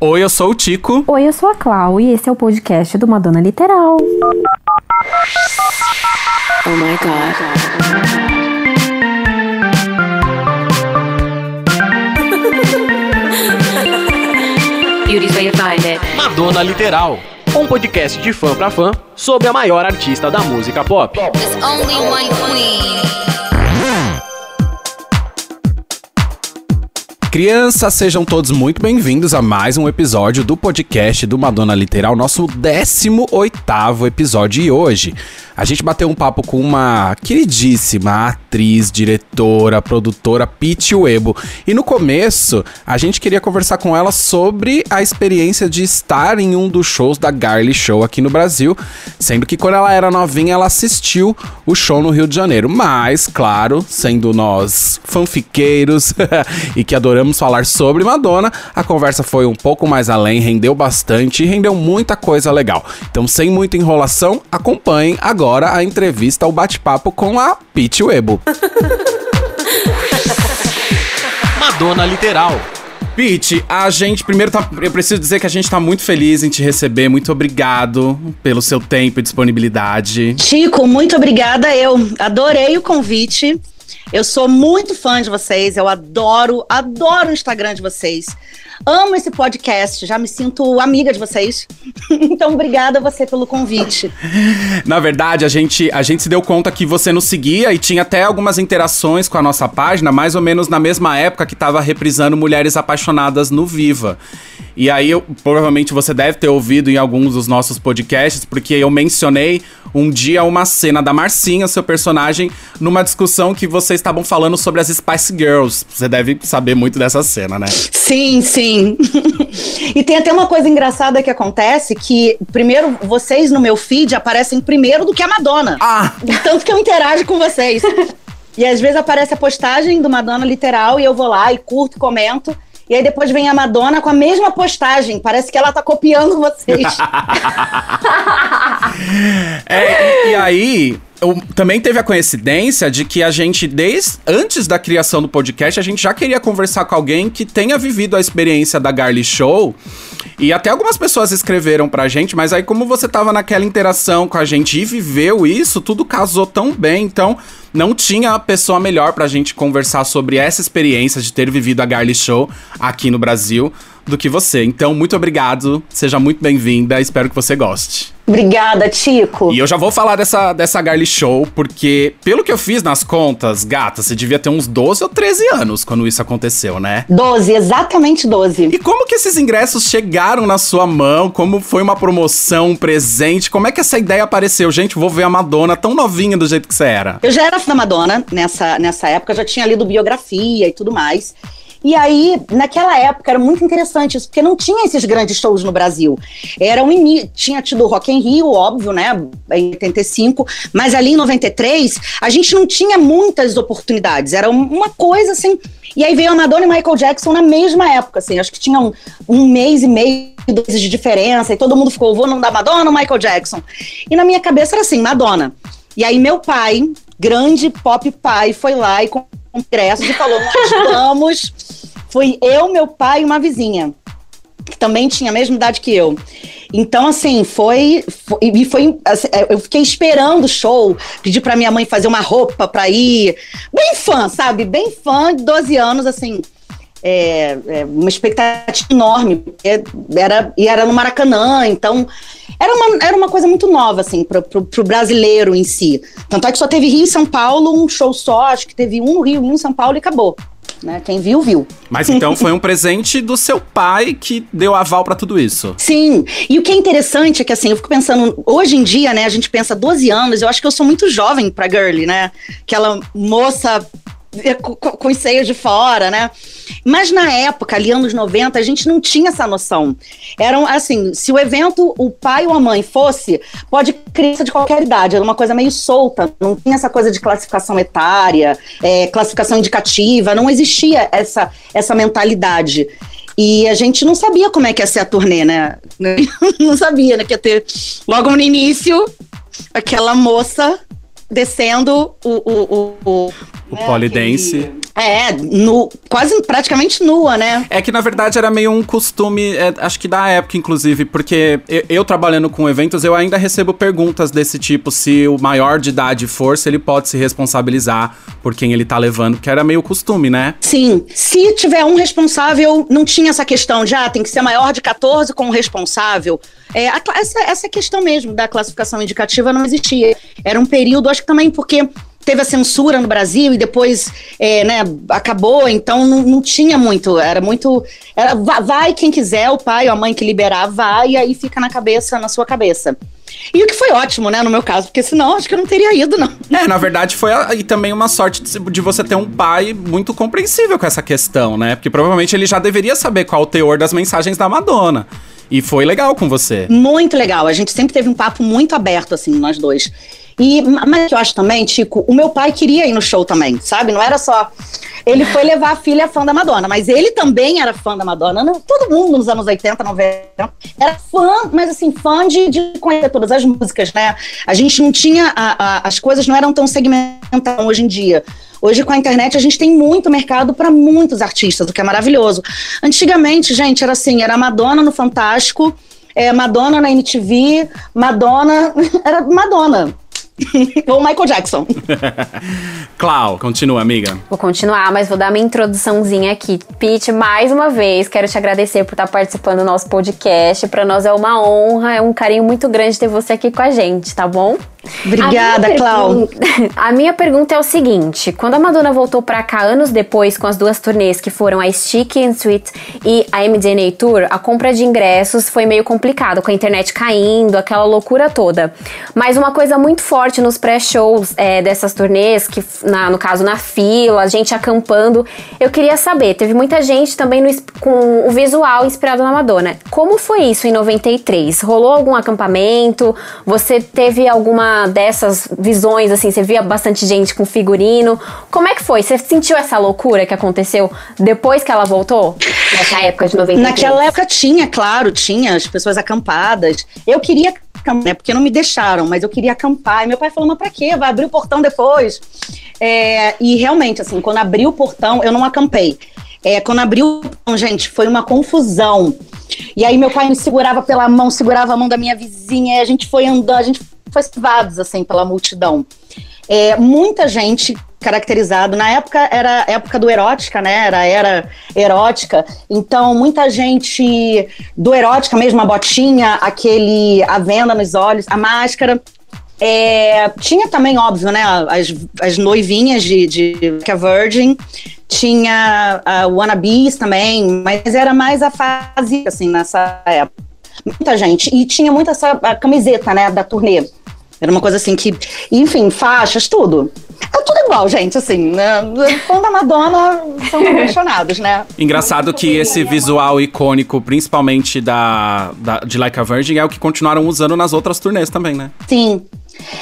Oi, eu sou o Tico. Oi, eu sou a Clau e esse é o podcast do Madonna Literal. Oh my god. Beauty's way to find it. Madonna Literal. Um podcast de fã pra fã sobre a maior artista da música pop. There's only one queen. Crianças, sejam todos muito bem-vindos a mais um episódio do podcast do Madonna Literal, nosso 18º episódio. E hoje a gente bateu um papo com uma queridíssima atriz, diretora, produtora, Pete Webo. E no começo, a gente queria conversar com ela sobre a experiência de estar em um dos shows da Garly Show aqui no Brasil, sendo que quando ela era novinha, ela assistiu o show no Rio de Janeiro. Mas, claro, sendo nós fanfiqueiros e que adoramos falar sobre Madonna, a conversa foi um pouco mais além, rendeu bastante e rendeu muita coisa legal. Então, sem muita enrolação, acompanhem agora agora a entrevista, o bate-papo com a Pete Webo. Madonna Literal. Pete, a gente primeiro tá, eu preciso dizer que a gente tá muito feliz em te receber. Muito obrigado pelo seu tempo e disponibilidade. Chico, muito obrigada. Eu adorei o convite. Eu sou muito fã de vocês. Eu adoro, adoro o Instagram de vocês. Amo esse podcast, já me sinto amiga de vocês. então, obrigada a você pelo convite. Na verdade, a gente, a gente se deu conta que você nos seguia e tinha até algumas interações com a nossa página, mais ou menos na mesma época que estava reprisando Mulheres Apaixonadas no Viva. E aí, eu, provavelmente você deve ter ouvido em alguns dos nossos podcasts, porque eu mencionei um dia uma cena da Marcinha, seu personagem, numa discussão que vocês estavam falando sobre as Spice Girls. Você deve saber muito dessa cena, né? Sim, sim. e tem até uma coisa engraçada que acontece, que primeiro, vocês no meu feed aparecem primeiro do que a Madonna. Ah! Tanto que eu interajo com vocês. E às vezes aparece a postagem do Madonna literal e eu vou lá e curto, comento. E aí depois vem a Madonna com a mesma postagem. Parece que ela tá copiando vocês. é, e, e aí, eu, também teve a coincidência de que a gente, desde antes da criação do podcast, a gente já queria conversar com alguém que tenha vivido a experiência da Garly Show. E até algumas pessoas escreveram pra gente, mas aí, como você tava naquela interação com a gente e viveu isso, tudo casou tão bem. Então, não tinha pessoa melhor pra gente conversar sobre essa experiência de ter vivido a Garly Show aqui no Brasil do que você. Então, muito obrigado, seja muito bem-vinda, espero que você goste. Obrigada, Tico. E eu já vou falar dessa, dessa Garly Show, porque, pelo que eu fiz nas contas, gata, você devia ter uns 12 ou 13 anos quando isso aconteceu, né? 12, exatamente 12. E como que esses ingressos chegaram na sua mão? Como foi uma promoção, um presente? Como é que essa ideia apareceu? Gente, vou ver a Madonna tão novinha do jeito que você era. Eu já era fã da Madonna nessa, nessa época, já tinha lido biografia e tudo mais. E aí, naquela época, era muito interessante isso, porque não tinha esses grandes shows no Brasil. Era um tinha tido Rock in Rio, óbvio, né, em 85, mas ali em 93, a gente não tinha muitas oportunidades. Era uma coisa assim. E aí veio a Madonna e Michael Jackson na mesma época, assim, acho que tinha um, um mês e meio de diferença, e todo mundo ficou, vou não dar Madonna ou Michael Jackson? E na minha cabeça era assim, Madonna. E aí meu pai, grande pop pai, foi lá e comprou ingressos e falou, nós vamos Fui eu, meu pai e uma vizinha, que também tinha a mesma idade que eu. Então, assim, foi. e foi. Assim, é, eu fiquei esperando o show, pedi pra minha mãe fazer uma roupa pra ir. Bem fã, sabe? Bem fã, de 12 anos, assim. É, é, uma expectativa enorme, era, e era no Maracanã, então era uma, era uma coisa muito nova, assim, pro, pro, pro brasileiro em si. Tanto é que só teve Rio e São Paulo, um show só, acho que teve um no Rio, um em São Paulo e acabou. Né? Quem viu, viu. Mas então foi um presente do seu pai que deu aval para tudo isso. Sim. E o que é interessante é que assim, eu fico pensando, hoje em dia, né, a gente pensa 12 anos, eu acho que eu sou muito jovem pra girly, né? Aquela moça com, com os seios de fora, né? Mas na época, ali anos 90, a gente não tinha essa noção. Eram assim, se o evento, o pai ou a mãe fosse, pode criança de qualquer idade, era uma coisa meio solta, não tinha essa coisa de classificação etária, é, classificação indicativa, não existia essa, essa mentalidade. E a gente não sabia como é que ia ser a turnê, né? Não sabia, né? Que ia ter logo no início aquela moça descendo o, o, o, O é, polidense. É, nu, quase praticamente nua, né? É que na verdade era meio um costume, é, acho que da época, inclusive, porque eu, eu, trabalhando com eventos, eu ainda recebo perguntas desse tipo: se o maior de idade for, se ele pode se responsabilizar por quem ele tá levando, porque era meio costume, né? Sim. Se tiver um responsável, não tinha essa questão de ah, tem que ser maior de 14 com o responsável. É, a, essa, essa questão mesmo da classificação indicativa não existia. Era um período, acho que também porque teve a censura no Brasil e depois é, né, acabou, então não, não, tinha muito, era muito. Era, vai quem quiser, o pai ou a mãe que liberar, vai, e aí fica na cabeça, na sua cabeça. E o que foi ótimo, né, no meu caso, porque senão acho que eu não teria ido, não. É, na verdade foi a, e também uma sorte de, de, você ter um pai muito compreensível com essa questão, né? Porque provavelmente ele já deveria saber qual o teor das mensagens da Madonna. E foi legal com você. Muito legal. A gente sempre teve um papo muito aberto, assim, nós dois. E, mas eu acho também, Tico, o meu pai queria ir no show também, sabe? Não era só. Ele foi levar a filha fã da Madonna, mas ele também era fã da Madonna. Não, todo mundo nos anos 80, 90 era fã, mas assim, fã de, de conhecer todas as músicas, né? A gente não tinha. A, a, as coisas não eram tão segmentadas hoje em dia. Hoje, com a internet, a gente tem muito mercado para muitos artistas, o que é maravilhoso. Antigamente, gente, era assim: era Madonna no Fantástico, é, Madonna na MTV, Madonna. Era Madonna. Ou Michael Jackson. Clau, continua, amiga. Vou continuar, mas vou dar minha introduçãozinha aqui. Pete, mais uma vez, quero te agradecer por estar participando do nosso podcast. Para nós é uma honra, é um carinho muito grande ter você aqui com a gente, tá bom? Obrigada, Clau. A minha pergunta é o seguinte: quando a Madonna voltou para cá anos depois com as duas turnês que foram a Sticky and Sweet e a MDNA Tour, a compra de ingressos foi meio complicado, com a internet caindo, aquela loucura toda. Mas uma coisa muito forte nos pré-shows é, dessas turnês, que na, no caso na fila, a gente acampando, eu queria saber, teve muita gente também no, com o visual inspirado na Madonna. Como foi isso em 93? Rolou algum acampamento? Você teve alguma dessas visões, assim, você via bastante gente com figurino. Como é que foi? Você sentiu essa loucura que aconteceu depois que ela voltou? Nessa época de 93? Naquela época tinha, claro, tinha as pessoas acampadas. Eu queria né, porque não me deixaram, mas eu queria acampar. E meu pai falou, mas pra quê? Vai abrir o portão depois. É, e realmente, assim, quando abriu o portão, eu não acampei. É, quando abriu gente, foi uma confusão. E aí meu pai me segurava pela mão, segurava a mão da minha vizinha, e a gente foi andando, a gente festivados assim pela multidão. É, muita gente caracterizado na época era época do erótica, né? Era era erótica. Então muita gente do erótica mesmo a botinha, aquele a venda nos olhos, a máscara. É, tinha também, óbvio, né, as, as noivinhas de, de a Virgin, tinha a Wannabes também, mas era mais a fase, assim, nessa época. Muita gente. E tinha muita essa camiseta, né, da turnê. Era uma coisa assim que, enfim, faixas, tudo. É tudo igual, gente, assim, né? Fã da Madonna são apaixonados, né? Engraçado que esse visual icônico, principalmente da, da, de Like a Virgin, é o que continuaram usando nas outras turnês também, né? Sim.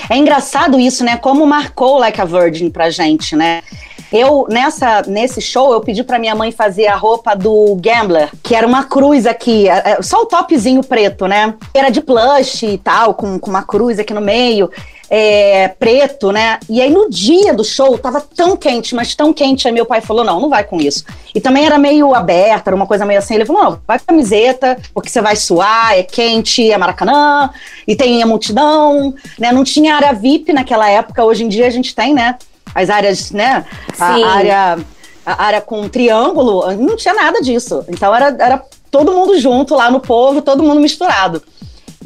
É engraçado isso, né? Como marcou Like a Virgin pra gente, né? Eu, nessa, nesse show, eu pedi pra minha mãe fazer a roupa do Gambler, que era uma cruz aqui, é, é, só o topzinho preto, né? Era de plush e tal, com, com uma cruz aqui no meio. É, preto, né? E aí no dia do show tava tão quente, mas tão quente, aí meu pai falou: não, não vai com isso. E também era meio aberta, era uma coisa meio assim. Ele falou: não, vai com camiseta, porque você vai suar, é quente, é Maracanã, e tem a multidão, né? Não tinha área VIP naquela época, hoje em dia a gente tem, né? as áreas, né? Sim. A área, a área com triângulo, não tinha nada disso. Então era, era todo mundo junto lá no povo, todo mundo misturado.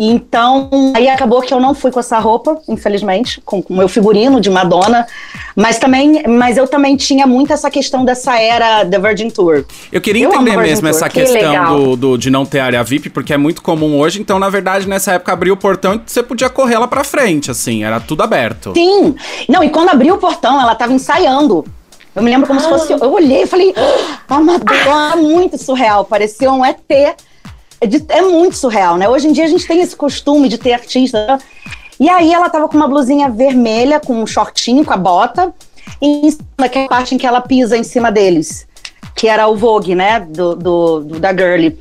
Então, aí acabou que eu não fui com essa roupa, infelizmente, com o meu figurino de Madonna, mas também, mas eu também tinha muito essa questão dessa era da Virgin Tour. Eu queria eu entender mesmo essa que questão do, do, de não ter área VIP, porque é muito comum hoje, então na verdade nessa época abriu o portão e você podia correr lá pra frente, assim, era tudo aberto. Sim, não, e quando abriu o portão, ela tava ensaiando. Eu me lembro como ah. se fosse. Eu olhei e falei, ah, Madonna, muito surreal, parecia um ET é, de, é muito surreal, né? Hoje em dia a gente tem esse costume de ter artista. E aí ela tava com uma blusinha vermelha, com um shortinho, com a bota, e naquela parte em que ela pisa em cima deles. que era o Vogue, né, do, do, do, da Girly.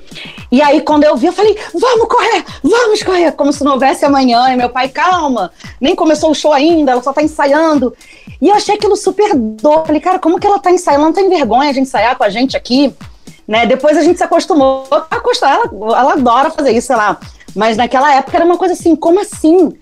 E aí, quando eu vi, eu falei, vamos correr, vamos correr, como se não houvesse amanhã. E meu pai, calma, nem começou o show ainda, ela só tá ensaiando. E eu achei aquilo super doido. Falei, cara, como que ela tá ensaiando? Não tem vergonha de ensaiar com a gente aqui? Né? Depois a gente se acostumou a acostumar. Ela, ela adora fazer isso, sei lá. Mas naquela época era uma coisa assim, como assim?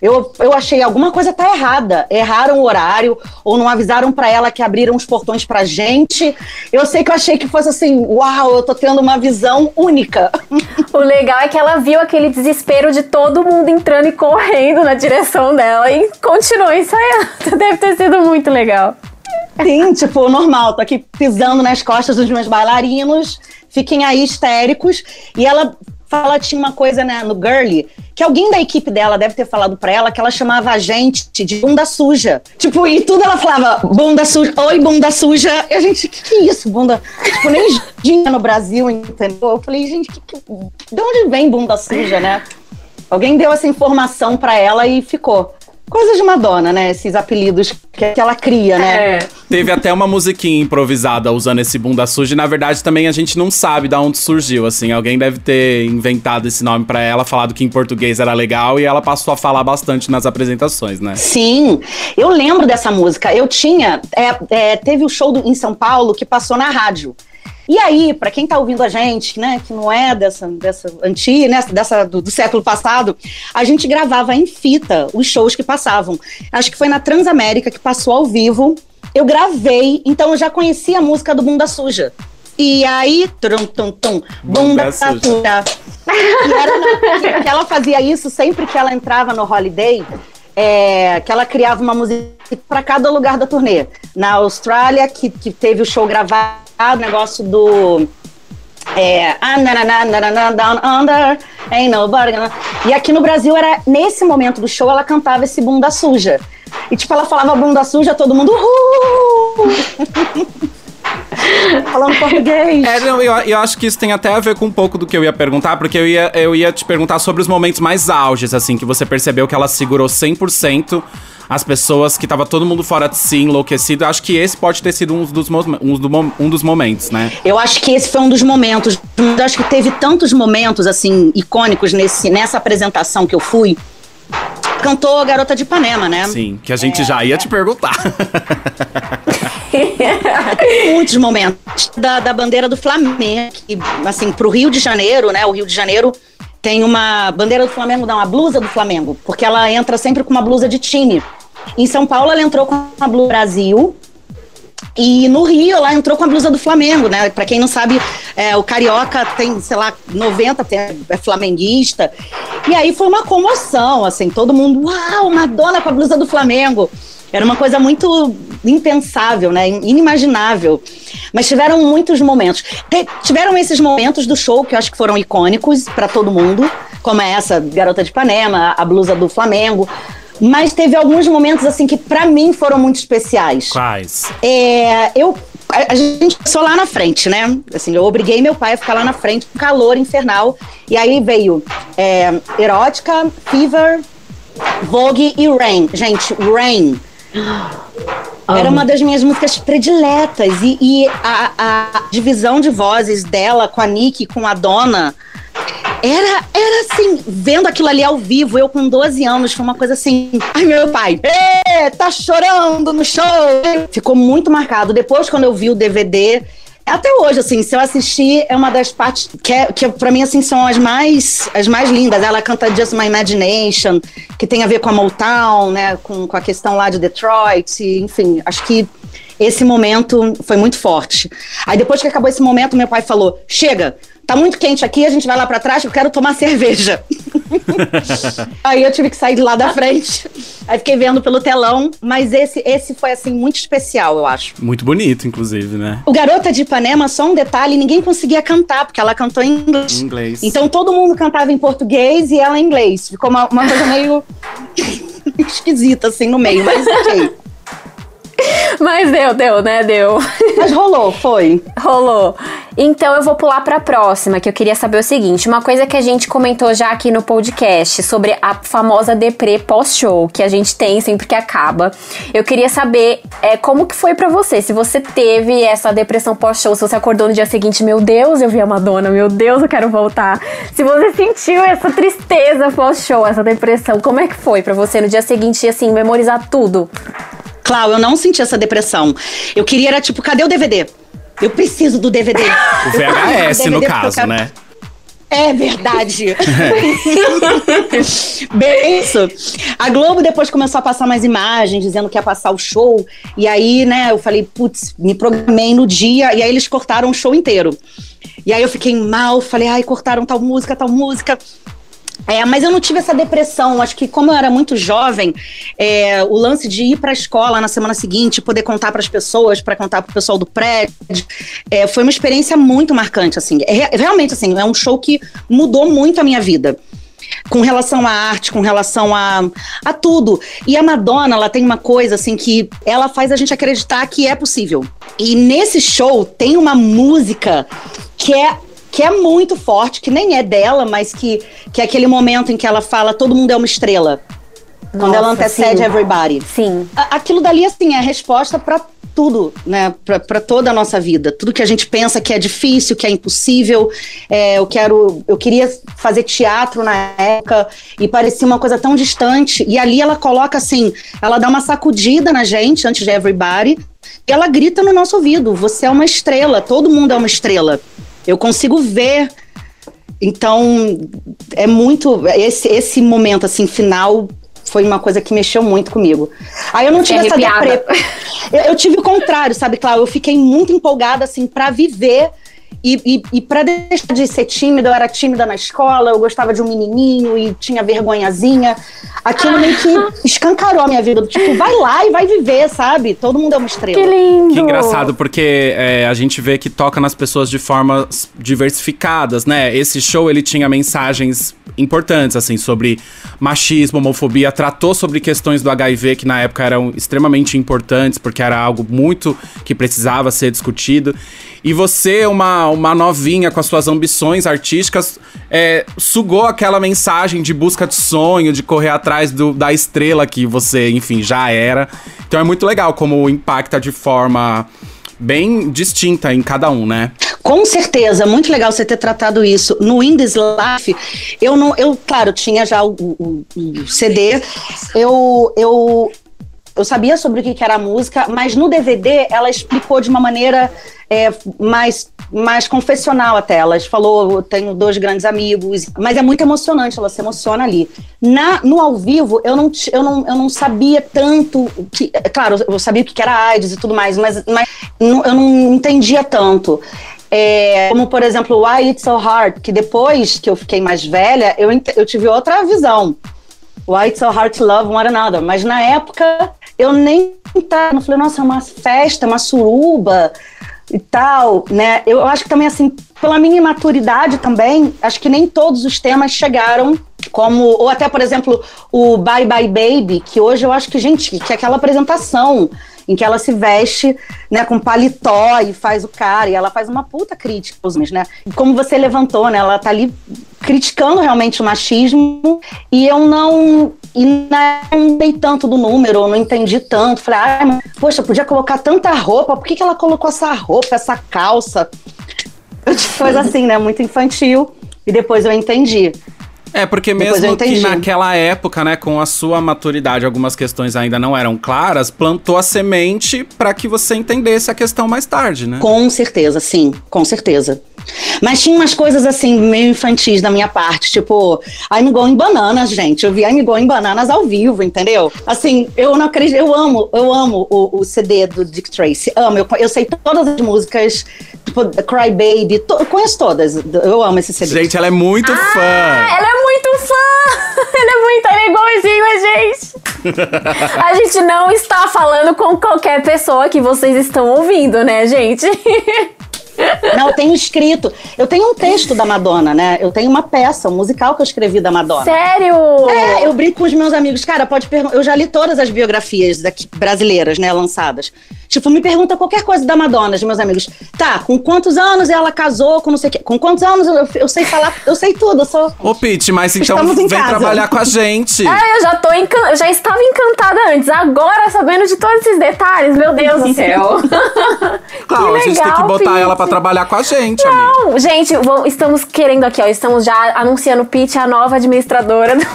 Eu, eu achei alguma coisa tá errada. Erraram o horário ou não avisaram para ela que abriram os portões pra gente. Eu sei que eu achei que fosse assim, uau, eu tô tendo uma visão única. O legal é que ela viu aquele desespero de todo mundo entrando e correndo na direção dela e continuou ensaiando. Deve ter sido muito legal. Sim, tipo, normal, tô aqui pisando nas costas dos meus bailarinos, fiquem aí histéricos. E ela fala, tinha uma coisa né, no Girly, que alguém da equipe dela deve ter falado pra ela que ela chamava a gente de bunda suja. Tipo, e tudo ela falava, bunda suja, oi, bunda suja. E a gente, que que é isso, bunda? Tipo, nem tinha no Brasil, entendeu? Eu falei, gente, que, que, de onde vem bunda suja, né? Alguém deu essa informação pra ela e ficou. Coisas de Madonna, né? Esses apelidos que, que ela cria, né? É. Teve até uma musiquinha improvisada usando esse bunda suja. E na verdade também a gente não sabe de onde surgiu. Assim, alguém deve ter inventado esse nome para ela, falado que em português era legal e ela passou a falar bastante nas apresentações, né? Sim, eu lembro dessa música. Eu tinha. É, é, teve o show do, em São Paulo que passou na rádio. E aí, para quem está ouvindo a gente, né, que não é dessa, dessa antiga, né, dessa do, do, século passado, a gente gravava em fita os shows que passavam. Acho que foi na Transamérica que passou ao vivo. Eu gravei, então eu já conhecia a música do Bunda Suja. E aí, tum, tum, tum, bunda suja. E era na, que ela fazia isso sempre que ela entrava no Holiday, é, que ela criava uma música para cada lugar da turnê. Na Austrália, que, que teve o show gravado o negócio do. É, ah, down under, ain't nobody E aqui no Brasil era, nesse momento do show, ela cantava esse bunda suja. E tipo, ela falava bunda suja, todo mundo. Falando português. É, não, eu, eu acho que isso tem até a ver com um pouco do que eu ia perguntar, porque eu ia, eu ia te perguntar sobre os momentos mais auges, assim, que você percebeu que ela segurou 100% as pessoas que tava todo mundo fora de si, enlouquecido. Acho que esse pode ter sido um dos, um, do, um dos momentos, né? Eu acho que esse foi um dos momentos. Eu acho que teve tantos momentos, assim, icônicos nesse, nessa apresentação que eu fui cantou Garota de Ipanema, né? Sim, que a gente é, já ia te perguntar. Muitos momentos da, da bandeira do Flamengo, que, assim, pro Rio de Janeiro, né? O Rio de Janeiro tem uma bandeira do Flamengo, não, a blusa do Flamengo, porque ela entra sempre com uma blusa de time. Em São Paulo, ela entrou com a Blue Brasil. E no Rio, ela entrou com a blusa do Flamengo, né? Pra quem não sabe, é, o Carioca tem, sei lá, 90 tem, é flamenguista. E aí foi uma comoção, assim, todo mundo, uau, Madonna com a blusa do Flamengo. Era uma coisa muito impensável, né? Inimaginável. Mas tiveram muitos momentos. tiveram esses momentos do show que eu acho que foram icônicos para todo mundo, como é essa Garota de Ipanema, a blusa do Flamengo. Mas teve alguns momentos, assim, que para mim foram muito especiais. Quais? É, eu a, gente passou lá na frente, né? Assim, eu obriguei meu pai a ficar lá na frente, um calor infernal. E aí veio é, Erótica, Fever, Vogue e Rain. Gente, Rain. Era uma das minhas músicas prediletas. E, e a, a, divisão de vozes dela com a Nick, com a Dona, era, era assim, vendo aquilo ali ao vivo, eu com 12 anos, foi uma coisa assim. Ai, meu pai, tá chorando no show. Ficou muito marcado. Depois, quando eu vi o DVD, até hoje, assim, se eu assistir, é uma das partes que, é, que pra mim, assim, são as mais, as mais lindas. Ela canta Just My Imagination, que tem a ver com a Motown, né, com, com a questão lá de Detroit, enfim, acho que esse momento foi muito forte. Aí depois que acabou esse momento, meu pai falou: chega, tá muito quente aqui, a gente vai lá para trás, eu quero tomar cerveja. Aí eu tive que sair de lá da frente. Aí fiquei vendo pelo telão, mas esse esse foi assim muito especial, eu acho. Muito bonito, inclusive, né? O Garota de Ipanema, só um detalhe, ninguém conseguia cantar porque ela cantou em inglês. inglês. Então todo mundo cantava em português e ela em inglês. Ficou uma, uma coisa meio esquisita assim no meio, mas ok. Mas deu, deu, né? Deu. Mas rolou, foi. Rolou. Então eu vou pular para a próxima, que eu queria saber o seguinte: uma coisa que a gente comentou já aqui no podcast sobre a famosa deprê pós-show que a gente tem sempre que acaba. Eu queria saber é, como que foi para você, se você teve essa depressão pós-show, se você acordou no dia seguinte, meu Deus, eu vi a Madonna, meu Deus, eu quero voltar. Se você sentiu essa tristeza pós-show, essa depressão, como é que foi para você no dia seguinte, assim, memorizar tudo? Clau, eu não senti essa depressão. Eu queria, era tipo, cadê o DVD? Eu preciso do DVD. O VHS, no caso, né? É verdade. Bem isso. A Globo depois começou a passar mais imagens, dizendo que ia passar o show. E aí, né, eu falei, putz, me programei no dia. E aí eles cortaram o show inteiro. E aí eu fiquei mal, falei, ai, cortaram tal música, tal música. É, mas eu não tive essa depressão. Acho que, como eu era muito jovem, é, o lance de ir para a escola na semana seguinte, poder contar para as pessoas, para contar para o pessoal do prédio, é, foi uma experiência muito marcante. Assim, é, realmente, assim, é um show que mudou muito a minha vida com relação à arte, com relação a, a tudo. E a Madonna, ela tem uma coisa assim que ela faz a gente acreditar que é possível. E nesse show tem uma música que é que é muito forte, que nem é dela, mas que, que é aquele momento em que ela fala todo mundo é uma estrela. Nossa, quando ela antecede sim. everybody. Sim. Aquilo dali, assim, é a resposta para tudo, né? Para toda a nossa vida. Tudo que a gente pensa que é difícil, que é impossível. É, eu quero. Eu queria fazer teatro na época e parecia uma coisa tão distante. E ali ela coloca assim, ela dá uma sacudida na gente antes de everybody. E ela grita no nosso ouvido: você é uma estrela, todo mundo é uma estrela. Eu consigo ver. Então, é muito. Esse, esse momento, assim, final, foi uma coisa que mexeu muito comigo. Aí eu não tive essa deprê. Eu, eu, tive o contrário, sabe, Cláudia? Eu fiquei muito empolgada, assim, para viver e, e, e para deixar de ser tímida, eu era tímida na escola, eu gostava de um menininho e tinha vergonhazinha. Aquilo meio que escancarou a minha vida. Tipo, vai lá e vai viver, sabe? Todo mundo é uma estrela. Que lindo! Que engraçado, porque é, a gente vê que toca nas pessoas de formas diversificadas, né? Esse show, ele tinha mensagens importantes, assim, sobre machismo, homofobia, tratou sobre questões do HIV que na época eram extremamente importantes, porque era algo muito que precisava ser discutido. E você, uma, uma novinha com as suas ambições artísticas, é, sugou aquela mensagem de busca de sonho, de correr atrás do, da estrela que você, enfim, já era. Então é muito legal como impacta de forma bem distinta em cada um, né? Com certeza, muito legal você ter tratado isso. No Indies Life, eu não, eu, claro, tinha já o, o, o CD, eu, eu, eu sabia sobre o que era a música, mas no DVD ela explicou de uma maneira é, mais, mais confessional até. Ela falou: tenho dois grandes amigos, mas é muito emocionante, ela se emociona ali. Na, no ao vivo, eu não, eu não, eu não sabia tanto. Que, é claro, eu sabia o que era AIDS e tudo mais, mas, mas eu não entendia tanto. É, como, por exemplo, Why It's So Hard, que depois que eu fiquei mais velha, eu, eu tive outra visão. Why It's So Hard to Love One Another. Mas na época, eu nem tá, não falei, nossa, é uma festa, uma suruba e tal, né? Eu acho que também, assim, pela minha imaturidade também, acho que nem todos os temas chegaram como, ou até, por exemplo, o Bye Bye Baby, que hoje eu acho que, gente, que é aquela apresentação em que ela se veste, né, com paletó e faz o cara, e ela faz uma puta crítica aos homens, né? Como você levantou, né, ela tá ali criticando realmente o machismo, e eu não e não dei tanto do número, não entendi tanto. Falei, ah, mas, poxa, podia colocar tanta roupa, por que, que ela colocou essa roupa, essa calça? Coisa assim, né? Muito infantil. E depois eu entendi. É, porque mesmo que naquela época, né, com a sua maturidade, algumas questões ainda não eram claras, plantou a semente para que você entendesse a questão mais tarde, né? Com certeza, sim, com certeza. Mas tinha umas coisas assim, meio infantis da minha parte, tipo, I'm Going Bananas, gente. Eu vi I'm Going Bananas ao vivo, entendeu? Assim, eu não acredito, eu amo, eu amo o, o CD do Dick Tracy, amo, eu, eu sei todas as músicas, tipo, Cry Baby, to, eu conheço todas, eu amo esse CD. Gente, ela é muito ah, fã! Ela é muito fã! ela é muito, ela é igualzinho a gente! a gente não está falando com qualquer pessoa que vocês estão ouvindo, né, gente? Não, eu tenho escrito. Eu tenho um texto da Madonna, né? Eu tenho uma peça, um musical que eu escrevi da Madonna. Sério? É, eu brinco com os meus amigos. Cara, pode perguntar. Eu já li todas as biografias daqui, brasileiras, né, lançadas. Tipo, me pergunta qualquer coisa da Madonna, de meus amigos. Tá, com quantos anos ela casou, com não sei o quê? Com quantos anos eu, eu sei falar, eu sei tudo, eu sou. Ô, Pete, mas então vem casa. trabalhar com a gente. É, eu já tô encan... eu já estava encantada antes. Agora, sabendo de todos esses detalhes, meu Deus do céu. claro, legal, a gente tem que botar Pete. ela pra trabalhar com a gente, Não, amiga. gente, vou, estamos querendo aqui, ó. Estamos já anunciando Pete, a nova administradora do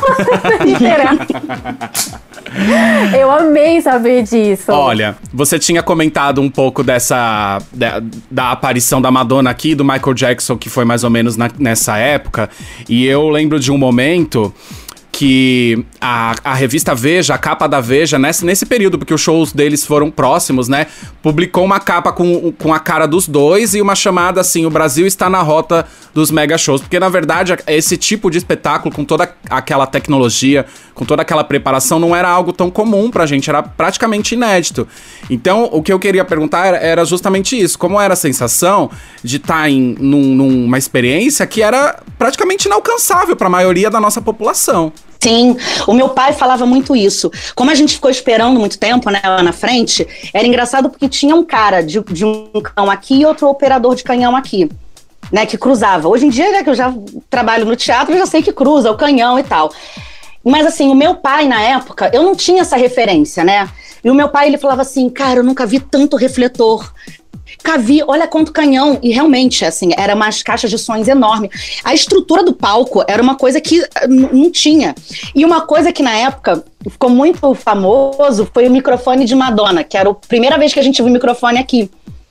Eu amei saber disso. Olha, você tinha comentado um pouco dessa. Da, da, aparição da Madonna aqui, do Michael Jackson, que foi mais ou menos na, nessa época. E eu lembro de um momento que a, a revista Veja, a capa da Veja, nesse, nesse período, porque os shows deles foram próximos, né? Publicou uma capa com, com a cara dos dois e uma chamada assim: o Brasil está na rota dos mega shows. Porque, na verdade, esse tipo de espetáculo, com toda aquela tecnologia, com toda aquela preparação, não era algo tão comum pra gente, era praticamente inédito. Então, o que eu queria perguntar era, era justamente isso: como era a sensação de estar tá em num, numa experiência que era praticamente inalcançável para a maioria da nossa população. Sim, o meu pai falava muito isso. Como a gente ficou esperando muito tempo, né, lá na frente, era engraçado porque tinha um cara de, de um canhão aqui e outro operador de canhão aqui, né, que cruzava. Hoje em dia, né, que eu já trabalho no teatro, eu já sei que cruza o canhão e tal. Mas assim, o meu pai na época, eu não tinha essa referência, né? E o meu pai ele falava assim, cara, eu nunca vi tanto refletor Cavi, olha quanto canhão. E realmente, assim, era umas caixas de sons enorme. A estrutura do palco era uma coisa que eh, não tinha. E uma coisa que na época ficou muito famoso foi o microfone de Madonna, que era a primeira vez que a gente viu o microfone aqui.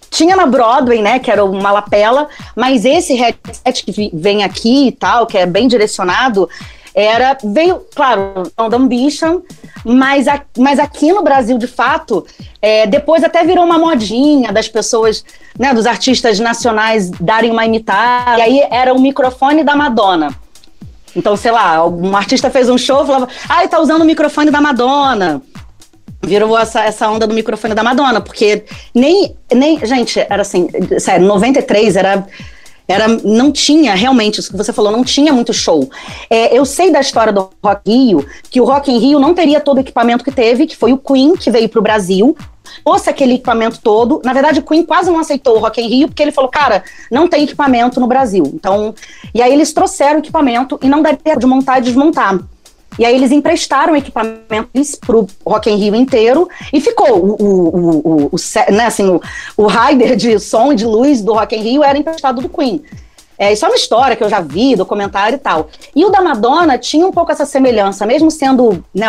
Tinha na Broadway, né, que era uma lapela, mas esse headset que vem aqui e tal, que é bem direcionado, era, veio, claro, da Ambition, mas, a, mas aqui no Brasil, de fato, é, depois até virou uma modinha das pessoas, né, dos artistas nacionais darem uma imitada, e aí era o microfone da Madonna. Então, sei lá, um artista fez um show, falava, ai, ah, tá usando o microfone da Madonna virou essa, essa onda do microfone da Madonna, porque nem, nem. Gente, era assim, sério, 93 era era, não tinha, realmente, isso que você falou, não tinha muito show. É, eu sei da história do Rock Rio, que o Rock in Rio não teria todo o equipamento que teve, que foi o Queen que veio para o Brasil, trouxe aquele equipamento todo. Na verdade, o Queen quase não aceitou o Rock in Rio, porque ele falou, cara, não tem equipamento no Brasil. Então, e aí eles trouxeram o equipamento e não daria de montar e desmontar. E aí eles emprestaram equipamentos pro Rock in Rio inteiro e ficou o, o, o, o, né, assim, o, o rider de som e de luz do Rock in Rio era emprestado do Queen. É, isso é uma história que eu já vi, documentário e tal. E o da Madonna tinha um pouco essa semelhança, mesmo sendo né,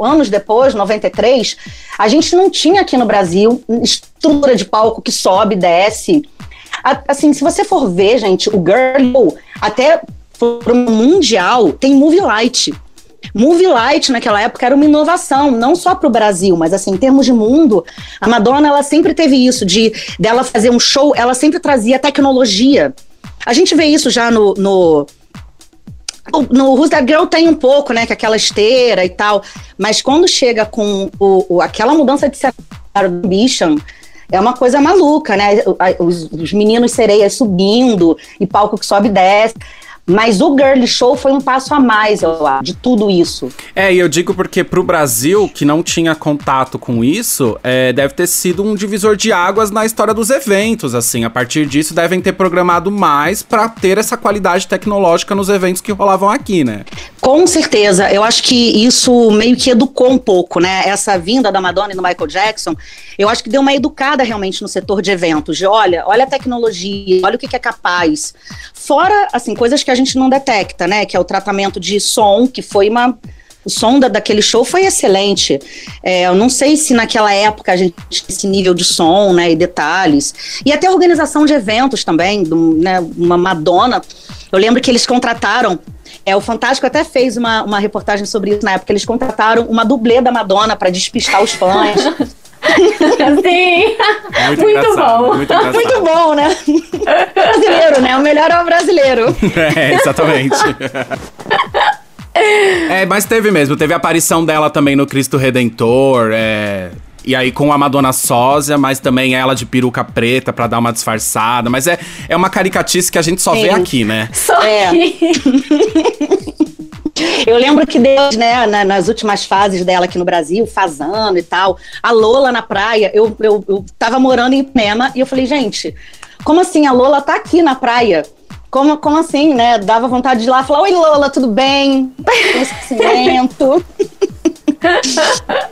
anos depois, 93, a gente não tinha aqui no Brasil estrutura de palco que sobe, desce. Assim, se você for ver, gente, o Girl, até pro mundial, tem movie light. Movie Light naquela época era uma inovação, não só para o Brasil, mas assim, em termos de mundo, a Madonna ela sempre teve isso de dela fazer um show, ela sempre trazia tecnologia. A gente vê isso já no, no no Who's That Girl tem um pouco, né, que é aquela esteira e tal, mas quando chega com o, o aquela mudança de cenário do Ambition, é uma coisa maluca, né? Os, os meninos sereias subindo e palco que sobe e desce. Mas o Girl Show foi um passo a mais, eu acho, de tudo isso. É, e eu digo porque pro Brasil, que não tinha contato com isso, é, deve ter sido um divisor de águas na história dos eventos, assim. A partir disso, devem ter programado mais para ter essa qualidade tecnológica nos eventos que rolavam aqui, né? Com certeza. Eu acho que isso meio que educou um pouco, né? Essa vinda da Madonna e do Michael Jackson, eu acho que deu uma educada realmente no setor de eventos, de olha, olha a tecnologia, olha o que, que é capaz. Fora, assim, coisas que a gente não detecta, né? Que é o tratamento de som, que foi uma. O som da, daquele show foi excelente. É, eu não sei se naquela época a gente tinha esse nível de som, né? E detalhes. E até a organização de eventos também, do, né, uma Madonna. Eu lembro que eles contrataram é, o Fantástico até fez uma, uma reportagem sobre isso na época. Eles contrataram uma dublê da Madonna para despistar os fãs. Sim. Muito, muito bom. Muito, muito, bom, né? brasileiro, né? O melhor é o brasileiro. É, exatamente. é, mas teve mesmo. Teve a aparição dela também no Cristo Redentor. É, e aí com a Madonna sósia, mas também ela de peruca preta para dar uma disfarçada. Mas é, é uma caricatice que a gente só Sim. vê aqui, né? Só é. Eu lembro que Deus, né, na, nas últimas fases dela aqui no Brasil, fazando e tal, a Lola na praia, eu, eu, eu tava morando em Pema e eu falei, gente, como assim? A Lola tá aqui na praia. Como, como assim, né? Dava vontade de ir lá e falar: Oi, Lola, tudo bem? Esquecimento.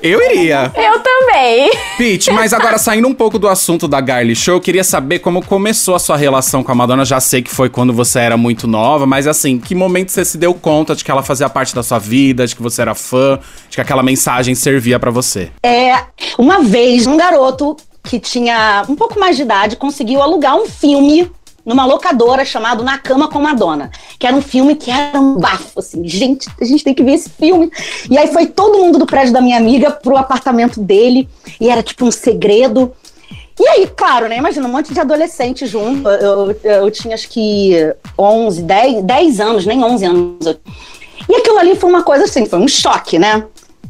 Eu iria. Eu também. Pete, mas agora saindo um pouco do assunto da Garly Show, eu queria saber como começou a sua relação com a Madonna. Já sei que foi quando você era muito nova, mas assim, que momento você se deu conta de que ela fazia parte da sua vida, de que você era fã, de que aquela mensagem servia para você? É, uma vez um garoto que tinha um pouco mais de idade conseguiu alugar um filme numa locadora chamado Na Cama com Madonna, que era um filme que era um bafo, assim, gente, a gente tem que ver esse filme. E aí foi todo mundo do prédio da minha amiga pro apartamento dele, e era tipo um segredo. E aí, claro, né? Imagina um monte de adolescente junto. Eu, eu, eu tinha acho que 11, 10, 10 anos, nem 11 anos. E aquilo ali foi uma coisa assim, foi um choque, né?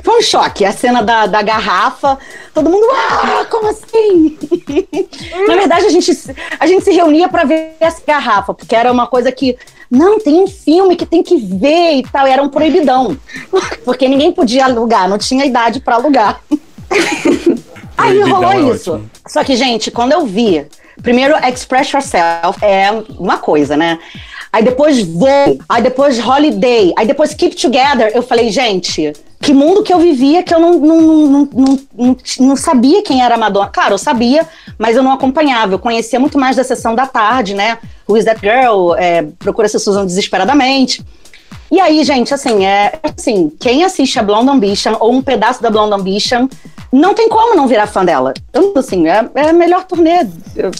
Foi um choque. A cena da, da garrafa, todo mundo, ah, como assim? Na verdade, a gente, a gente se reunia para ver essa garrafa, porque era uma coisa que, não, tem um filme que tem que ver e tal, e era um proibidão. Porque ninguém podia alugar, não tinha idade para alugar. Aí rolou é isso. Ótimo. Só que, gente, quando eu vi, primeiro, Express Yourself é uma coisa, né? Aí depois Voo, aí depois Holiday, aí depois Keep Together. Eu falei, gente, que mundo que eu vivia que eu não, não, não, não, não, não sabia quem era a Madonna. Claro, eu sabia, mas eu não acompanhava. Eu conhecia muito mais da sessão da tarde, né? Who is that girl? É, Procura-se Susan desesperadamente. E aí, gente, assim, é assim, quem assiste a Blonde Ambition ou um pedaço da Blonde Ambition, não tem como não virar fã dela. Eu, assim, é, é a melhor turnê. Eu,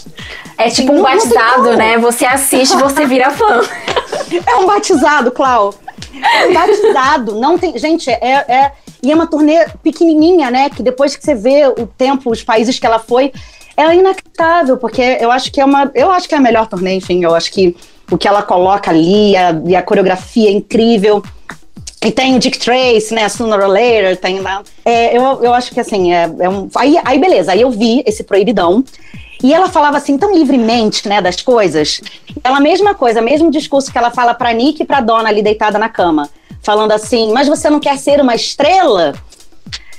é tipo um batizado, né? Você assiste, você vira fã. É um batizado, Clau. É um batizado. Não tem. Gente, é, é. E é uma turnê pequenininha, né? Que depois que você vê o tempo, os países que ela foi, é inacreditável, porque eu acho que é uma. Eu acho que é a melhor turnê, enfim. Eu acho que o que ela coloca ali, a, e a coreografia é incrível. E tem o Dick Trace, né? Sooner or Later, tem lá. É, eu, eu acho que assim, é, é um. Aí, aí, beleza, aí eu vi esse proibidão. E ela falava assim tão livremente, né, das coisas. Ela mesma coisa, mesmo discurso que ela fala para Nick e para Dona ali deitada na cama, falando assim: "Mas você não quer ser uma estrela?"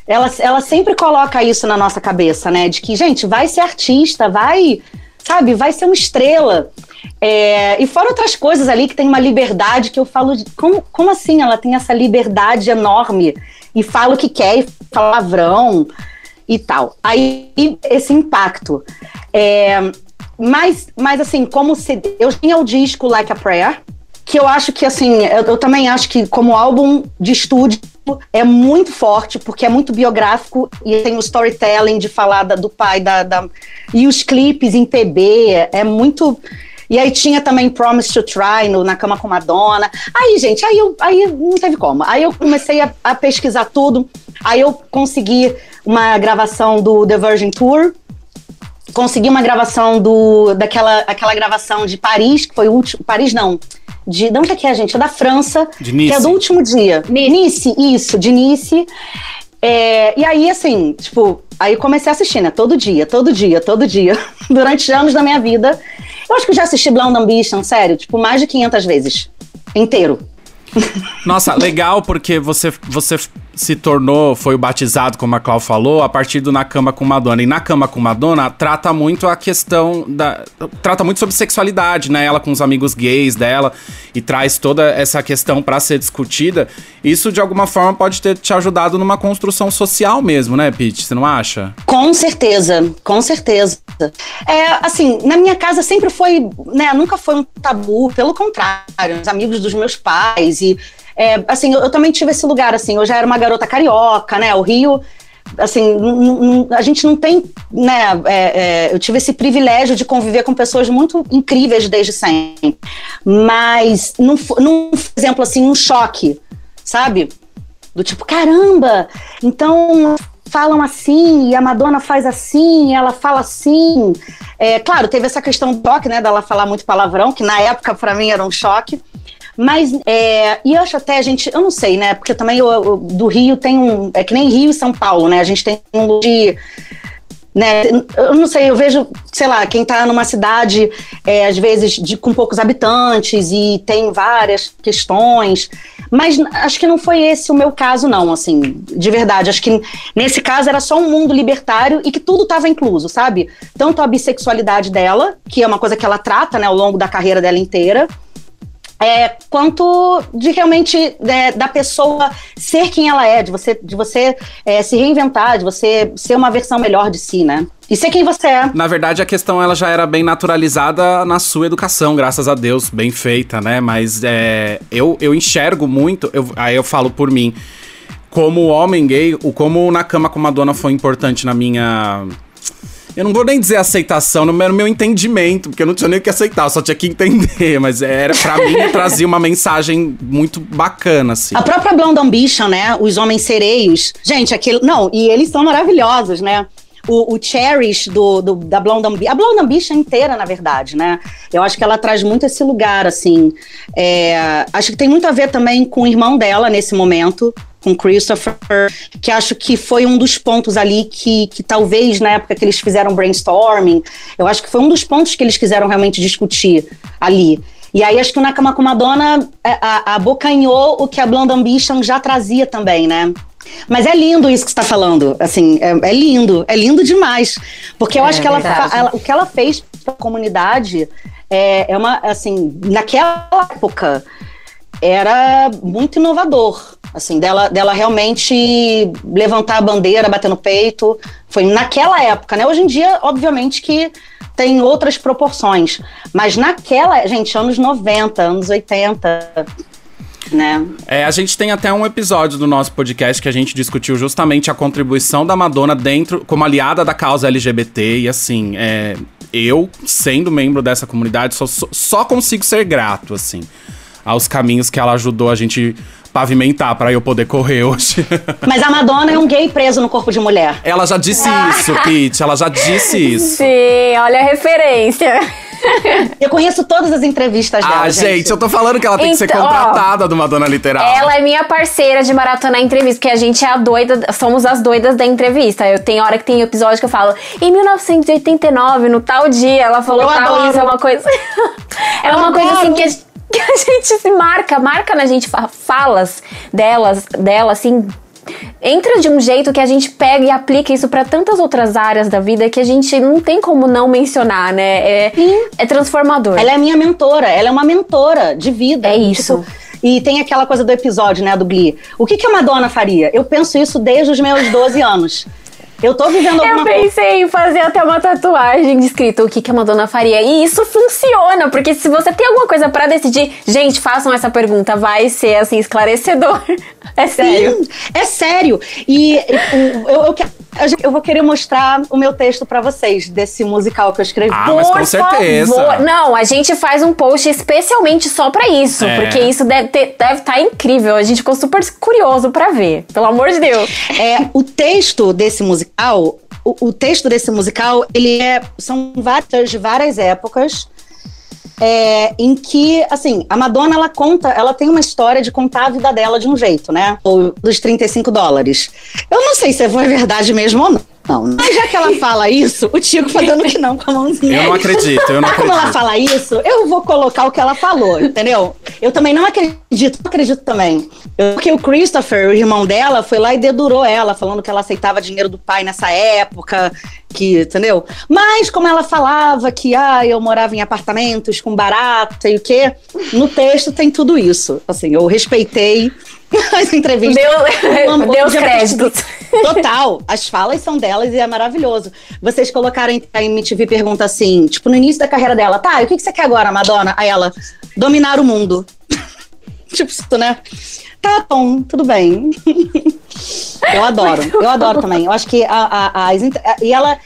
Ela, ela sempre coloca isso na nossa cabeça, né, de que gente vai ser artista, vai, sabe, vai ser uma estrela. É, e fora outras coisas ali que tem uma liberdade que eu falo, de, como, como assim ela tem essa liberdade enorme e fala o que quer e palavrão e tal. Aí esse impacto. É, mas, mas assim, como se. Eu tinha o disco Like a Prayer, que eu acho que assim, eu, eu, também acho que como álbum de estúdio é muito forte, porque é muito biográfico e tem o storytelling de falar da, do pai, da, da, e os clipes em PB, é muito. E aí tinha também Promise to Try no, na Cama com Madonna. Aí, gente, aí, eu, aí não teve como. Aí eu comecei a, a pesquisar tudo. Aí eu consegui uma gravação do The Virgin Tour, consegui uma gravação do daquela aquela gravação de Paris, que foi o último. Paris não. De, de onde é que é, gente? É da França. De nice. Que é do último dia. Nice, isso, de Nice. É, e aí, assim, tipo, aí comecei a assistir, né? Todo dia, todo dia, todo dia. Durante anos da minha vida. Eu acho que já assisti Blonde Ambition, sério, tipo, mais de 500 vezes. Inteiro. Nossa, legal porque você, você se tornou, foi batizado, como a Clau falou, a partir do Na Cama com Madonna. E Na Cama com Madonna trata muito a questão da. trata muito sobre sexualidade, né? Ela com os amigos gays dela e traz toda essa questão para ser discutida. Isso, de alguma forma, pode ter te ajudado numa construção social mesmo, né, Pete? Você não acha? Com certeza, com certeza. É, assim, na minha casa sempre foi, né? Nunca foi um tabu, pelo contrário, os amigos dos meus pais e é, assim, eu, eu, também tive esse lugar, assim, eu já era uma garota carioca, né? O Rio, assim, a gente não tem, né? É, é, eu tive esse privilégio de conviver com pessoas muito incríveis desde sempre. Mas, num, num exemplo assim, um choque, sabe? Do tipo, caramba, então falam assim, e a Madonna faz assim, ela fala assim. É, claro, teve essa questão do toque, né, dela falar muito palavrão, que na época para mim era um choque. Mas, é, e eu acho até gente, eu não sei, né? Porque também eu, eu, do Rio tem um. É que nem Rio e São Paulo, né? A gente tem um de. Né, eu não sei, eu vejo, sei lá, quem está numa cidade, é, às vezes, de, com poucos habitantes e tem várias questões, Mas acho que não foi esse o meu caso, não, assim, de verdade. Acho que nesse caso era só um mundo libertário e que tudo estava incluso, sabe? Tanto a bissexualidade dela, que é uma coisa que ela trata, né, ao longo da carreira dela inteira, é, quanto de realmente é, da pessoa ser quem ela é, de você, de você é, se reinventar, de você ser uma versão melhor de si, né? E ser quem você é. Na verdade, a questão ela já era bem naturalizada na sua educação, graças a Deus, bem feita, né? Mas é, eu, eu enxergo muito, eu, aí eu falo por mim, como homem gay, o como na cama com Madonna foi importante na minha eu não vou nem dizer aceitação, no meu, no meu entendimento, porque eu não tinha nem o que aceitar, só tinha que entender. Mas era, para mim, trazia uma mensagem muito bacana, assim. A própria Blonde Ambition, né? Os homens sereios. Gente, aquilo. Não, e eles são maravilhosos, né? O, o Cherish do, do, da Blonde Ambition, a Blonde Ambition inteira, na verdade, né? Eu acho que ela traz muito esse lugar, assim. É, acho que tem muito a ver também com o irmão dela nesse momento, com Christopher, que acho que foi um dos pontos ali que, que talvez na época que eles fizeram brainstorming, eu acho que foi um dos pontos que eles quiseram realmente discutir ali. E aí acho que o Nakama com Madonna é, abocanhou o que a Blonde Ambition já trazia também, né? Mas é lindo isso que você está falando, assim, é, é, lindo, é lindo demais, porque eu é, acho que ela, ela, o que ela fez para a comunidade é, é uma, assim, naquela época era muito inovador, assim, dela, dela realmente levantar a bandeira, bater no peito, foi naquela época, né? Hoje em dia, obviamente que tem outras proporções, mas naquela, gente, anos 90, anos 80, né? É, a gente tem até um episódio do nosso podcast que a gente discutiu justamente a contribuição da Madonna dentro, como aliada da causa LGBT, e assim, é, eu, sendo membro dessa comunidade, só, só consigo ser grato, assim aos caminhos que ela ajudou a gente pavimentar para eu poder correr hoje. Mas a Madonna é um gay preso no corpo de mulher. Ela já disse isso, Pete. Ela já disse isso. Sim, olha a referência. Eu conheço todas as entrevistas dela. Ah, gente, gente eu tô falando que ela tem então, que ser então, contratada ó, do Madonna Literal. Ela é minha parceira de maratona entrevista, porque a gente é a doida, somos as doidas da entrevista. Eu tenho hora que tem episódio que eu falo, em 1989, no tal dia, ela falou eu tal, adoro. isso é uma coisa. é uma coisa assim que a gente que a gente se marca, marca na gente falas delas, dela assim, entra de um jeito que a gente pega e aplica isso para tantas outras áreas da vida que a gente não tem como não mencionar, né? É, é transformador. Ela é minha mentora, ela é uma mentora de vida. É isso. Tipo, e tem aquela coisa do episódio, né, do Glee. O que, que a Madonna faria? Eu penso isso desde os meus 12 anos. Eu tô vivendo alguma Eu pensei em fazer até uma tatuagem escrito o que, que a Madonna faria. E isso funciona, porque se você tem alguma coisa para decidir, gente, façam essa pergunta, vai ser assim esclarecedor. É sério. Sim, é sério. E eu, eu, eu, eu vou querer mostrar o meu texto para vocês desse musical que eu escrevi. Ah, Por mas com certeza. Favor. Não, a gente faz um post especialmente só para isso, é. porque isso deve estar tá incrível. A gente ficou super curioso para ver, pelo amor de Deus. É, o texto desse musical, o, o texto desse musical, ele é são várias de várias épocas é, em que, assim, a Madonna, ela conta, ela tem uma história de contar a vida dela de um jeito, né? Ou dos 35 dólares. Eu não sei se foi verdade mesmo ou não. Não, mas já que ela fala isso, o Tico fazendo que não com a mãozinha. Eu não acredito, eu não acredito. Como ela fala isso, eu vou colocar o que ela falou, entendeu? Eu também não acredito, não acredito também. Porque o Christopher, o irmão dela, foi lá e dedurou ela, falando que ela aceitava dinheiro do pai nessa época, que, entendeu? Mas como ela falava que, ah, eu morava em apartamentos com barata e o quê, no texto tem tudo isso. Assim, eu respeitei as entrevistas. Deu, deu os créditos. Total. As falas são delas e é maravilhoso. Vocês colocaram a MTV pergunta assim, tipo, no início da carreira dela, tá, e o que, que você quer agora, Madonna? Aí ela, dominar o mundo. tipo isso, né? Tá bom, tudo bem. eu adoro, eu adoro também. Eu acho que a, a, a, a e ela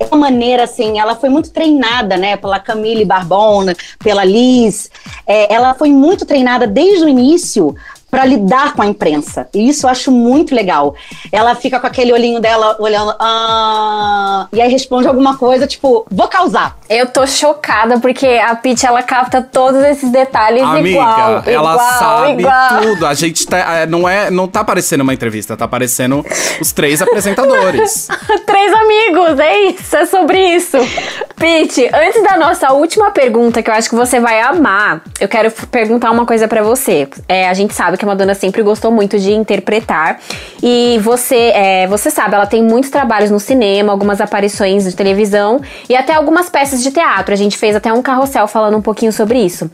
é uma maneira assim, ela foi muito treinada, né, pela Camille Barbona, pela Liz. É, ela foi muito treinada desde o início para lidar com a imprensa. E isso eu acho muito legal. Ela fica com aquele olhinho dela olhando, ah, e aí responde alguma coisa, tipo, vou causar. Eu tô chocada porque a Pitty ela capta todos esses detalhes Amiga, igual. Ela igual, sabe igual. tudo. A gente tá, é, não é, não tá parecendo uma entrevista, tá parecendo os três apresentadores. três amigos, é isso, é sobre isso. Pete, antes da nossa última pergunta, que eu acho que você vai amar, eu quero perguntar uma coisa para você. É, a gente sabe que a Madonna sempre gostou muito de interpretar. E você, é, você sabe, ela tem muitos trabalhos no cinema, algumas aparições de televisão e até algumas peças de teatro. A gente fez até um carrossel falando um pouquinho sobre isso.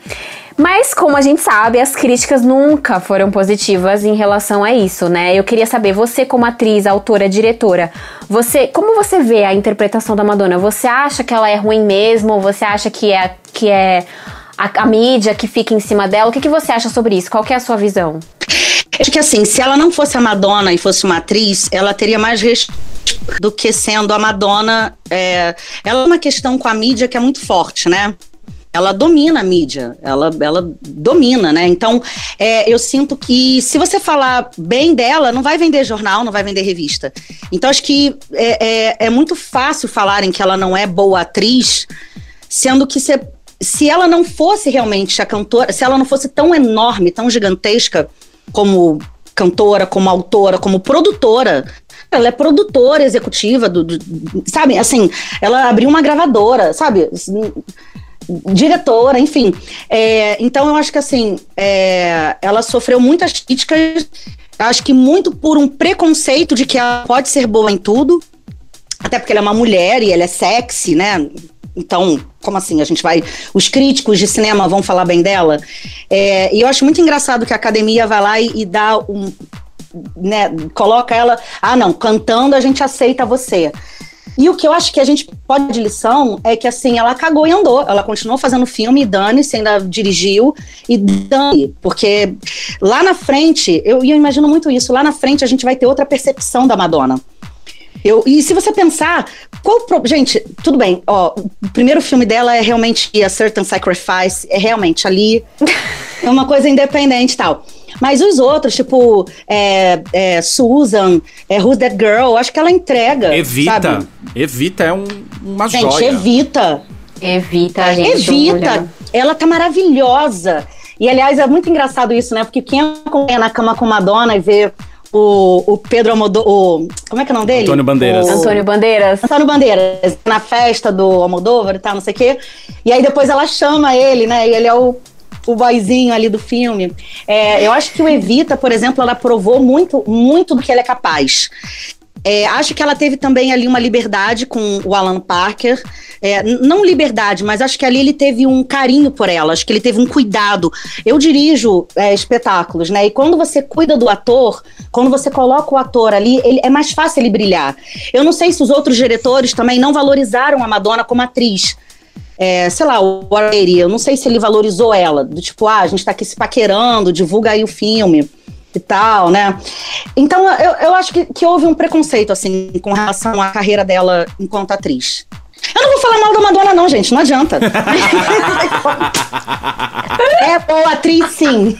Mas, como a gente sabe, as críticas nunca foram positivas em relação a isso, né? Eu queria saber, você como atriz, autora, diretora, você, como você vê a interpretação da Madonna? Você acha que ela é ruim mesmo? Você acha que é, que é a, a mídia que fica em cima dela? O que, que você acha sobre isso? Qual é a sua visão? Acho que assim, se ela não fosse a Madonna e fosse uma atriz, ela teria mais respeito do que sendo a Madonna. É, ela é uma questão com a mídia que é muito forte, né? ela domina a mídia, ela, ela domina, né? Então, é, eu sinto que se você falar bem dela, não vai vender jornal, não vai vender revista. Então, acho que é, é, é muito fácil falarem que ela não é boa atriz, sendo que se, se ela não fosse realmente a cantora, se ela não fosse tão enorme, tão gigantesca como cantora, como autora, como produtora, ela é produtora executiva do, do, sabe, assim, ela abriu uma gravadora, sabe? diretora, enfim. É, então eu acho que assim, é, ela sofreu muitas críticas, acho que muito por um preconceito de que ela pode ser boa em tudo, até porque ela é uma mulher e ela é sexy, né? Então, como assim? A gente vai. Os críticos de cinema vão falar bem dela. É, e eu acho muito engraçado que a academia vai lá e, e dá um. Né, coloca ela. Ah, não, cantando a gente aceita você. E o que eu acho que a gente pode de lição é que, assim, ela cagou e andou. Ela continuou fazendo filme e dane-se, ainda dirigiu e dane. Porque lá na frente, eu, eu imagino muito isso, lá na frente a gente vai ter outra percepção da Madonna. Eu, e se você pensar, qual pro... gente, tudo bem, ó, o primeiro filme dela é realmente A Certain Sacrifice, é realmente ali, é uma coisa independente e tal. Mas os outros, tipo, é, é, Susan, é, Who's That Girl, acho que ela entrega. Evita. Sabe? Evita é um, uma gente, joia. Evita. Evita, gente. Evita. Ela tá maravilhosa. E, aliás, é muito engraçado isso, né? Porque quem acompanha na cama com Madonna e vê o, o Pedro Almodóvar, o, como é que é o nome dele? Antônio Bandeiras. O, Antônio Bandeiras. Antônio Bandeiras, na festa do Almodóvar e tal, não sei o quê. E aí depois ela chama ele, né? E ele é o o boyzinho ali do filme. É, eu acho que o Evita, por exemplo, ela provou muito, muito do que ela é capaz. É, acho que ela teve também ali uma liberdade com o Alan Parker. É, não liberdade, mas acho que ali ele teve um carinho por ela, acho que ele teve um cuidado. Eu dirijo é, espetáculos, né? E quando você cuida do ator, quando você coloca o ator ali, ele, é mais fácil ele brilhar. Eu não sei se os outros diretores também não valorizaram a Madonna como atriz é, sei lá, o Warrior, eu não sei se ele valorizou ela, do tipo, ah, a gente tá aqui se paquerando, divulga aí o filme e tal, né? Então, eu, eu acho que, que houve um preconceito, assim, com relação à carreira dela enquanto atriz. Eu não vou falar mal da Madonna, não, gente, não adianta. é boa atriz, sim.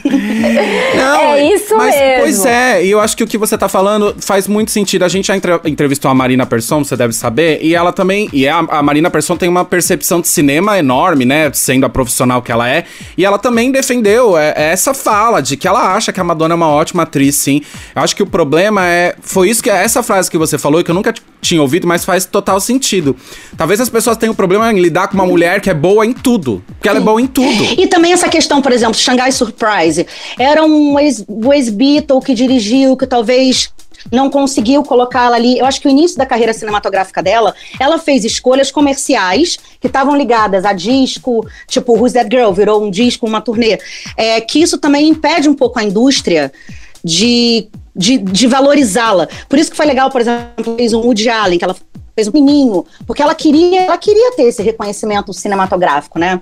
Não, é isso mas, mesmo. Pois é, e eu acho que o que você tá falando faz muito sentido. A gente já entre, entrevistou a Marina Persson, você deve saber, e ela também. E a, a, Marina Persson tem uma percepção de cinema enorme, né? Sendo a profissional que ela é. E ela também defendeu é, é essa fala de que ela acha que a Madonna é uma ótima atriz, sim. Eu acho que o problema é. Foi isso que. Essa frase que você falou, que eu nunca tinha ouvido, mas faz total sentido. Talvez as pessoas tenham problema em lidar com uma mulher que é boa em tudo. Porque ela é boa em tudo. E também essa questão, por exemplo, Shanghai Surprise. Era um ex-Beatle que dirigiu, que talvez não conseguiu colocá-la ali. Eu acho que o início da carreira cinematográfica dela, ela fez escolhas comerciais que estavam ligadas a disco, tipo Who's That Girl, virou um disco, uma turnê. É, que isso também impede um pouco a indústria de, de, de valorizá-la. Por isso que foi legal, por exemplo, fez um Woody Allen, que ela fez um menino, porque ela queria, ela queria ter esse reconhecimento cinematográfico, né?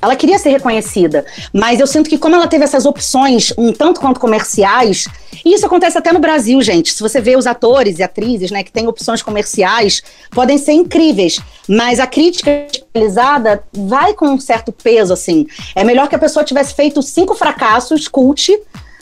Ela queria ser reconhecida, mas eu sinto que como ela teve essas opções um tanto quanto comerciais, e isso acontece até no Brasil, gente. Se você vê os atores e atrizes, né, que têm opções comerciais, podem ser incríveis, mas a crítica especializada vai com um certo peso, assim. É melhor que a pessoa tivesse feito cinco fracassos cult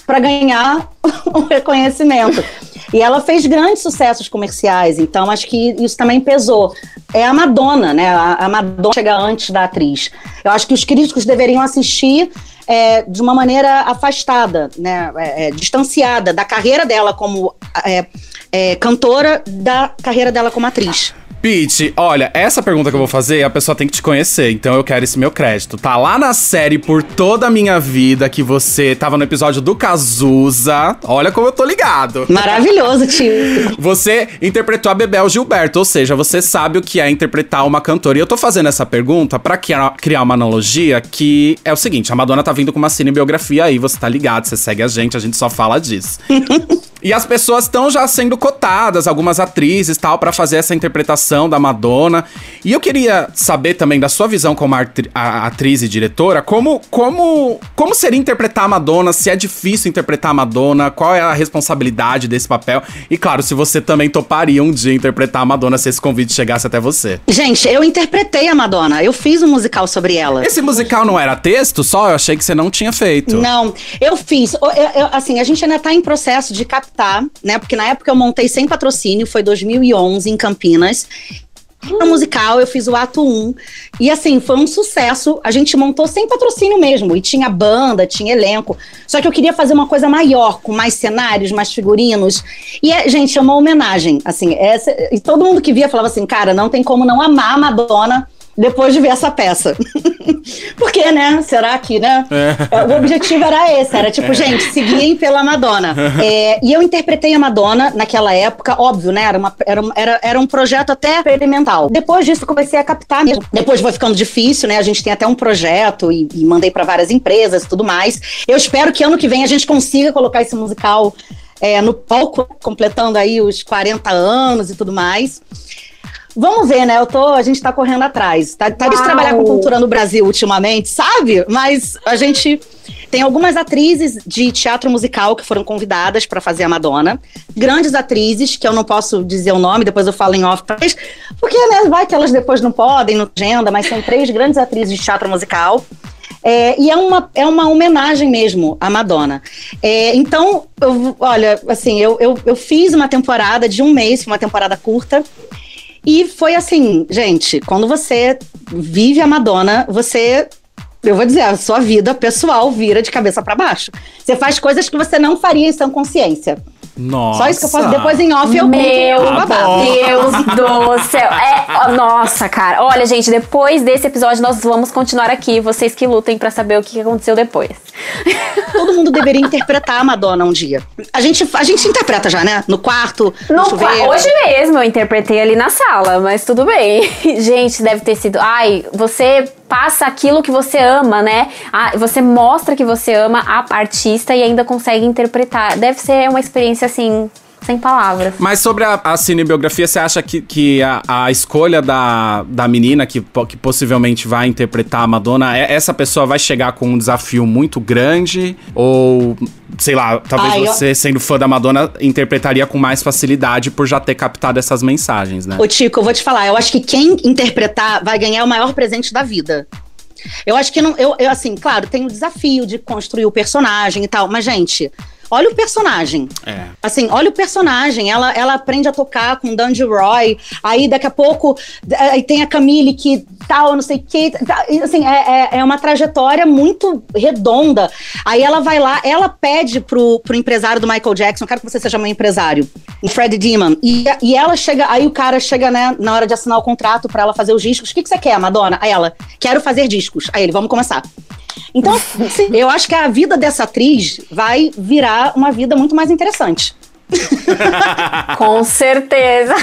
para ganhar o reconhecimento. E ela fez grandes sucessos comerciais, então acho que isso também pesou. É a Madonna, né? A, Madonna chega antes da atriz. Eu acho que os críticos deveriam assistir é, de uma maneira afastada, né? É, é, distanciada da carreira dela como é, é, cantora, da carreira dela como atriz. Pete, olha, essa pergunta que eu vou fazer, a pessoa tem que te conhecer, então eu quero esse meu crédito. Tá lá na série Por Toda a Minha Vida, que você tava no episódio do Cazuza. Olha como eu tô ligado. Maravilhoso, tio. Você interpretou a Bebel Gilberto, ou seja, você sabe o que é interpretar uma cantora. E eu tô fazendo essa pergunta pra criar uma analogia que é o seguinte: a Madonna tá vindo com uma cinebiografia aí, você tá ligado, você segue a gente, a gente só fala disso. E as pessoas estão já sendo cotadas, algumas atrizes tal, para fazer essa interpretação da Madonna. E eu queria saber também da sua visão como atriz e diretora, como, como, como seria interpretar a Madonna, se é difícil interpretar a Madonna, qual é a responsabilidade desse papel. E claro, se você também toparia um dia interpretar a Madonna se esse convite chegasse até você. Gente, eu interpretei a Madonna, eu fiz um musical sobre ela. Esse musical não era texto só? Eu achei que você não tinha feito. Não, eu fiz. Eu, eu, assim, a gente ainda tá em processo de captar tá? Né? Porque na época eu montei sem patrocínio, foi 2011 em Campinas. No musical, eu fiz o ato 1. E assim, foi um sucesso. A gente montou sem patrocínio mesmo. E tinha banda, tinha elenco. Só que eu queria fazer uma coisa maior, com mais cenários, mais figurinos. E, é, gente, é uma homenagem. Assim, essa, e todo mundo que via falava assim, cara, não tem como não amar a Madonna depois de ver essa peça. Porque, né? Será que, né? É. é. O objetivo era esse, era tipo, é. gente, seguirem pela Madonna. É, e eu interpretei a Madonna naquela época, óbvio, né? Era, uma, era, era, era um projeto até experimental. Depois disso, comecei a captar mesmo. Depois foi ficando difícil, né? A gente tem até um projeto e, e mandei para várias empresas e tudo mais. Eu espero que ano que vem a gente consiga colocar esse musical é, no palco, completando aí os 40 anos e tudo mais. Vamos ver, né? Eu tô, a gente tá correndo atrás. Tá, tá de trabalhar com cultura no Brasil ultimamente, sabe? Mas a gente tem algumas atrizes de teatro musical que foram convidadas para fazer a Madonna. Grandes atrizes, que eu não posso dizer o nome, depois eu falo em off, porque né, vai que elas depois não podem, no agenda, mas são três grandes atrizes de teatro musical. É, e é uma, é uma homenagem mesmo à Madonna. É, então, eu, olha, assim, eu, eu, eu fiz uma temporada de um mês, uma temporada curta, e foi assim, gente, quando você vive a Madonna, você eu vou dizer, a sua vida pessoal vira de cabeça para baixo. Você faz coisas que você não faria em sã consciência. Nossa. Só isso que eu posso. Depois em off eu Meu Deus do céu. É, nossa, cara. Olha, gente, depois desse episódio nós vamos continuar aqui. Vocês que lutem para saber o que aconteceu depois. Todo mundo deveria interpretar a Madonna um dia. A gente, a gente interpreta já, né? No quarto, no, no chuveiro. Hoje mesmo eu interpretei ali na sala, mas tudo bem. Gente, deve ter sido. Ai, você passa aquilo que você ama, né? Você mostra que você ama a artista e ainda consegue interpretar. Deve ser uma experiência assim sem palavras. Mas sobre a, a cinebiografia, você acha que, que a, a, escolha da, da menina que, que possivelmente vai interpretar a Madonna, é, essa pessoa vai chegar com um desafio muito grande? Ou, sei lá, talvez você, eu... sendo fã da Madonna, interpretaria com mais facilidade por já ter captado essas mensagens, né? Ô, Tico, eu vou te falar, eu acho que quem interpretar vai ganhar o maior presente da vida. Eu acho que não. Eu, eu, assim, claro, tem o desafio de construir o personagem e tal, mas, gente, Olha o personagem. É. Assim, olha o personagem. Ela, ela aprende a tocar com Dandy Roy. Aí daqui a pouco aí tem a Camille que tal, não sei o que. Tá, assim, é, é, é, uma trajetória muito redonda. Aí ela vai lá, ela pede pro, pro empresário do Michael Jackson, quero que você seja meu empresário, o Fred Deeman. E, e ela chega, aí o cara chega, né, na hora de assinar o contrato para ela fazer os discos. O que, que você quer, Madonna? Aí ela, quero fazer discos. Aí ele, vamos começar. Então, sim, eu acho que a vida dessa atriz vai virar uma vida muito mais interessante. Com certeza.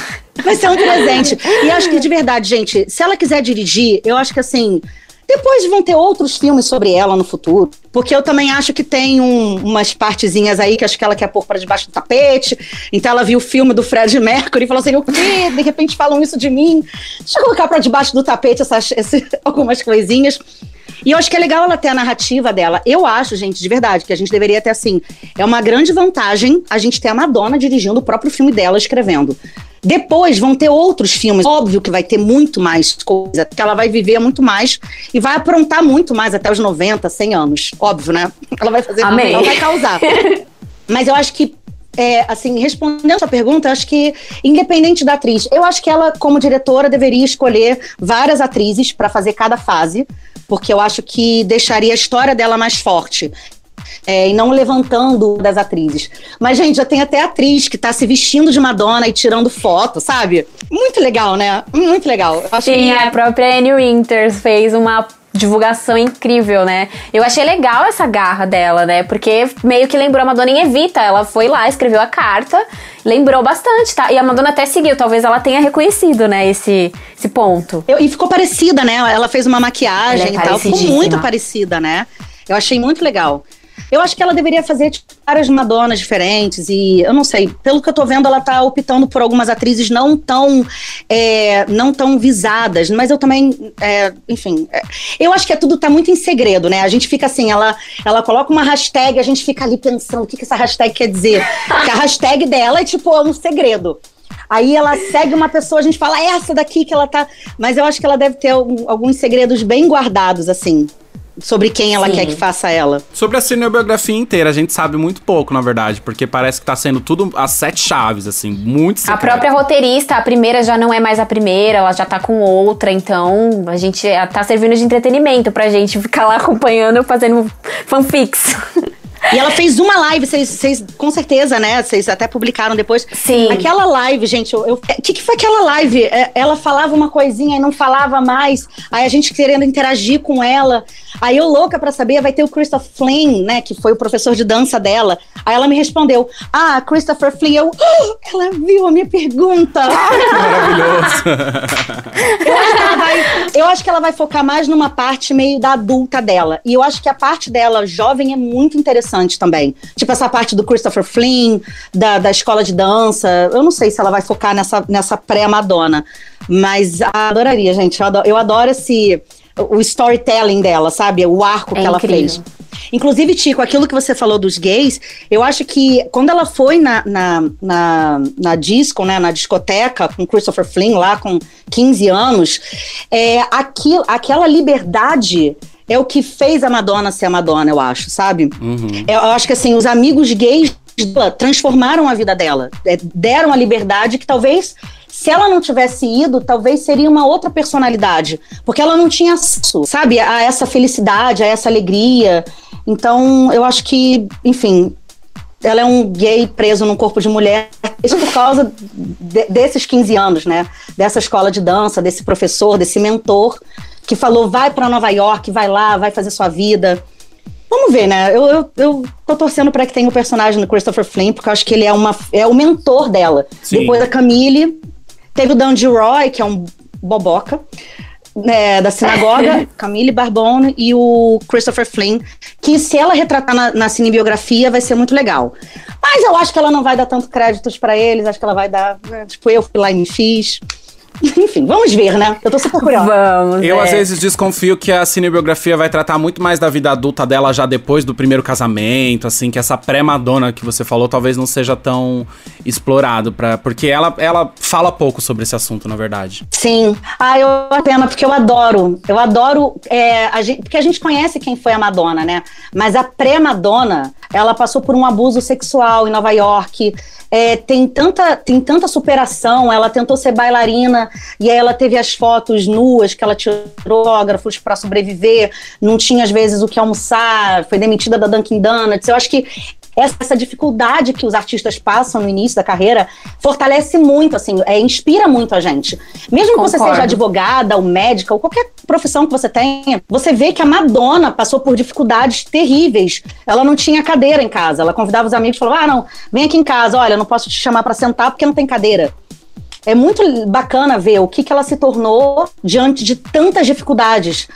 Vai ser um presente. E acho que de verdade, gente, se ela quiser dirigir, eu acho que assim. Depois vão ter outros filmes sobre ela no futuro. Porque eu também acho que tem um, umas partezinhas aí que acho que ela quer pôr para debaixo do tapete. Então ela viu o filme do Fred Mercury e falou assim: o quê? De repente falam isso de mim. Deixa eu colocar para debaixo do tapete essas, esse, algumas coisinhas. E eu acho que é legal ela ter a narrativa dela. Eu acho, gente, de verdade, que a gente deveria ter assim. É uma grande vantagem a gente ter a Madonna dirigindo o próprio filme dela, escrevendo. Depois vão ter outros filmes. Óbvio que vai ter muito mais coisa, que ela vai viver muito mais e vai aprontar muito mais até os 90, 100 anos. Óbvio, né? Ela vai fazer, Amém. ela vai causar. Mas eu acho que é, assim, respondendo a sua pergunta, acho que, independente da atriz, eu acho que ela, como diretora, deveria escolher várias atrizes para fazer cada fase porque eu acho que deixaria a história dela mais forte. é, e não levantando das atrizes. Mas, gente, já tem até atriz que tá se vestindo de Madonna e tirando foto, sabe? Muito legal, né? Muito legal. Sim, que... a própria Annie Winters fez uma divulgação incrível, né? Eu achei legal essa garra dela, né? Porque meio que lembrou a Madonna em Evita. Ela foi lá, escreveu a carta, lembrou bastante, tá? E a Madonna até seguiu, talvez ela tenha reconhecido, né, esse, esse ponto. Eu, e ficou parecida, né? Ela fez uma maquiagem é e tal. Ficou muito parecida, né? Eu achei muito legal. Eu acho que ela deveria fazer tipo, várias Madonas diferentes e eu não sei, pelo que eu tô vendo, ela tá optando por algumas atrizes não tão é, não tão visadas, mas eu também, é, enfim, é, eu acho que é tudo tá muito em segredo, né? A gente fica assim, ela, ela coloca uma hashtag, a gente fica ali pensando o que, que essa hashtag quer dizer. Porque a hashtag dela é tipo um segredo. Aí ela segue uma pessoa, a gente fala, é essa daqui que ela tá. Mas eu acho que ela deve ter alguns segredos bem guardados, assim sobre quem ela Sim. quer que faça ela. Sobre a cinebiografia inteira, a gente sabe muito pouco, na verdade, porque parece que tá sendo tudo as sete chaves, assim, muito secreto. A própria roteirista, a primeira já não é mais a primeira, ela já tá com outra, então a gente tá servindo de entretenimento pra gente ficar lá acompanhando, fazendo fanfics. E ela fez uma live, vocês, com certeza, né? Vocês até publicaram depois. Sim. Aquela live, gente, o que, que foi aquela live? É, ela falava uma coisinha e não falava mais. Aí a gente querendo interagir com ela. Aí eu louca para saber, vai ter o Christopher Flynn, né? Que foi o professor de dança dela. Aí ela me respondeu: Ah, Christopher Flynn. Eu, oh, ela viu a minha pergunta. Maravilhoso. eu, acho que ela vai, eu acho que ela vai focar mais numa parte meio da adulta dela. E eu acho que a parte dela jovem é muito interessante interessante também. Tipo essa parte do Christopher Flynn, da, da escola de dança. Eu não sei se ela vai focar nessa, nessa pré-Madonna. Mas adoraria, gente. Eu adoro, eu adoro esse o storytelling dela, sabe? O arco é que ela fez. Inclusive, Tico, aquilo que você falou dos gays, eu acho que quando ela foi na, na, na, na disco, né, na discoteca, com Christopher Flynn, lá com 15 anos, é, aquilo, aquela liberdade é o que fez a Madonna ser a Madonna, eu acho, sabe? Uhum. Eu, eu acho que assim, os amigos gays transformaram a vida dela, é, deram a liberdade que talvez se ela não tivesse ido, talvez seria uma outra personalidade, porque ela não tinha acesso, sabe, a essa felicidade, a essa alegria. Então, eu acho que, enfim, ela é um gay preso num corpo de mulher, isso por causa de, desses 15 anos, né? Dessa escola de dança, desse professor, desse mentor que falou: vai para Nova York, vai lá, vai fazer sua vida. Vamos ver, né? Eu, eu, eu tô torcendo para que tenha o personagem do Christopher Flynn, porque eu acho que ele é, uma, é o mentor dela. Sim. Depois da Camille, teve o Dandy Roy, que é um boboca. É, da sinagoga, Camille Barbone e o Christopher Flynn, que se ela retratar na, na cinebiografia vai ser muito legal. Mas eu acho que ela não vai dar tanto créditos para eles, acho que ela vai dar, né, tipo, eu fui lá e me fiz. Enfim, vamos ver, né? Eu tô super curiosa. Vamos. Eu, é. às vezes, desconfio que a cinebiografia vai tratar muito mais da vida adulta dela já depois do primeiro casamento, assim, que essa pré-Madonna que você falou talvez não seja tão explorado, pra, porque ela, ela fala pouco sobre esse assunto, na verdade. Sim. Ah, eu pena, porque eu adoro. Eu adoro. É, a gente, porque a gente conhece quem foi a Madonna, né? Mas a pré-Madonna, ela passou por um abuso sexual em Nova York é, tem, tanta, tem tanta superação. Ela tentou ser bailarina e aí ela teve as fotos nuas que ela tirou autógrafos para sobreviver. Não tinha, às vezes, o que almoçar. Foi demitida da Dunkin' Donuts. Eu acho que essa dificuldade que os artistas passam no início da carreira fortalece muito, assim, é, inspira muito a gente. Mesmo Concordo. que você seja advogada ou médica ou qualquer profissão que você tenha, você vê que a Madonna passou por dificuldades terríveis. Ela não tinha cadeira em casa. Ela convidava os amigos e falava: ah, não, vem aqui em casa, olha, não posso te chamar para sentar porque não tem cadeira. É muito bacana ver o que, que ela se tornou diante de tantas dificuldades.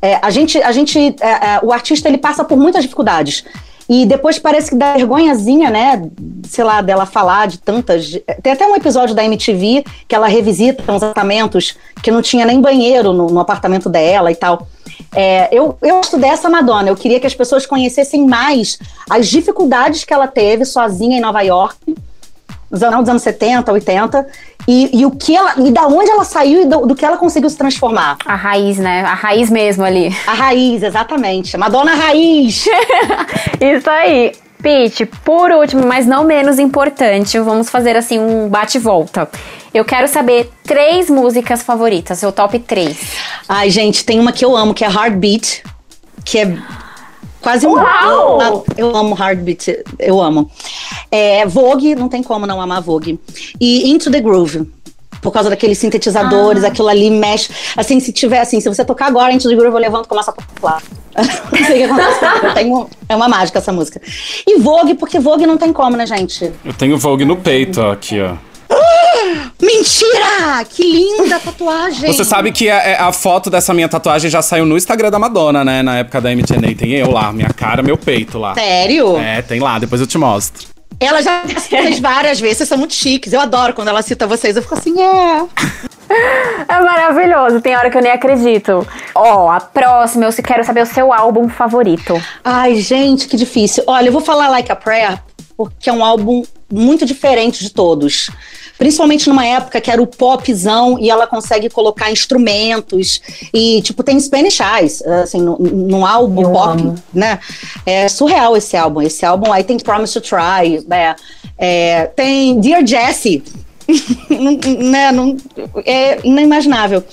É, a gente, a gente, é, é, o artista ele passa por muitas dificuldades. E depois parece que dá vergonhazinha, né? Sei lá, dela falar de tantas. Tem até um episódio da MTV que ela revisita uns apartamentos que não tinha nem banheiro no, no apartamento dela e tal. É, eu, eu gosto dessa Madonna. Eu queria que as pessoas conhecessem mais as dificuldades que ela teve sozinha em Nova York nos anos, anos 70, 80, e, e, o que ela, e da onde ela saiu e do, do, que ela conseguiu se transformar. A raiz, né? A raiz mesmo ali. A raiz, exatamente. Madonna Raiz! Isso aí. Pete, por último, mas não menos importante, vamos fazer assim um bate-volta. Eu quero saber três músicas favoritas, seu top três. Ai, gente, tem uma que eu amo, que é Heartbeat, que é Quase um. Uau! Eu amo Heartbeat, eu amo. É, Vogue, não tem como não amar Vogue. E Into the Groove por causa daqueles sintetizadores, ah. aquilo ali mexe. Assim, se tiver assim, se você tocar agora Into the Groove, eu levanto e começo a pular. não sei o que acontece. eu tenho, é uma mágica essa música. E Vogue, porque Vogue não tem como, né, gente? Eu tenho Vogue no peito, ó, aqui, ó. Mentira! Que linda tatuagem! Você sabe que a, a, foto dessa minha tatuagem já saiu no Instagram da Madonna, né? Na época da MTNA. Tem eu lá, minha cara, meu peito lá. Sério? É, tem lá, depois eu te mostro. Ela já fez várias vezes, vocês são muito chiques. Eu adoro quando ela cita vocês. Eu fico assim, é. É maravilhoso, tem hora que eu nem acredito. Ó, oh, a próxima, eu quero saber o seu álbum favorito. Ai, gente, que difícil. Olha, eu vou falar Like a Prayer, porque é um álbum muito diferente de todos. Principalmente numa época que era o popzão e ela consegue colocar instrumentos e, tipo, tem Spanish Eyes, assim, num álbum Eu pop, amo. né? É surreal esse álbum. Esse álbum aí tem Promise to Try, né? É, tem Dear Jessie, né? Não, é inimaginável.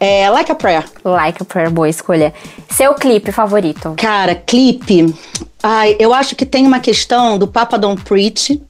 É, like a Prayer. Like a Prayer, boa escolha. Seu clipe favorito? Cara, clipe. Ai, eu acho que tem uma questão do Papa Don't Preach,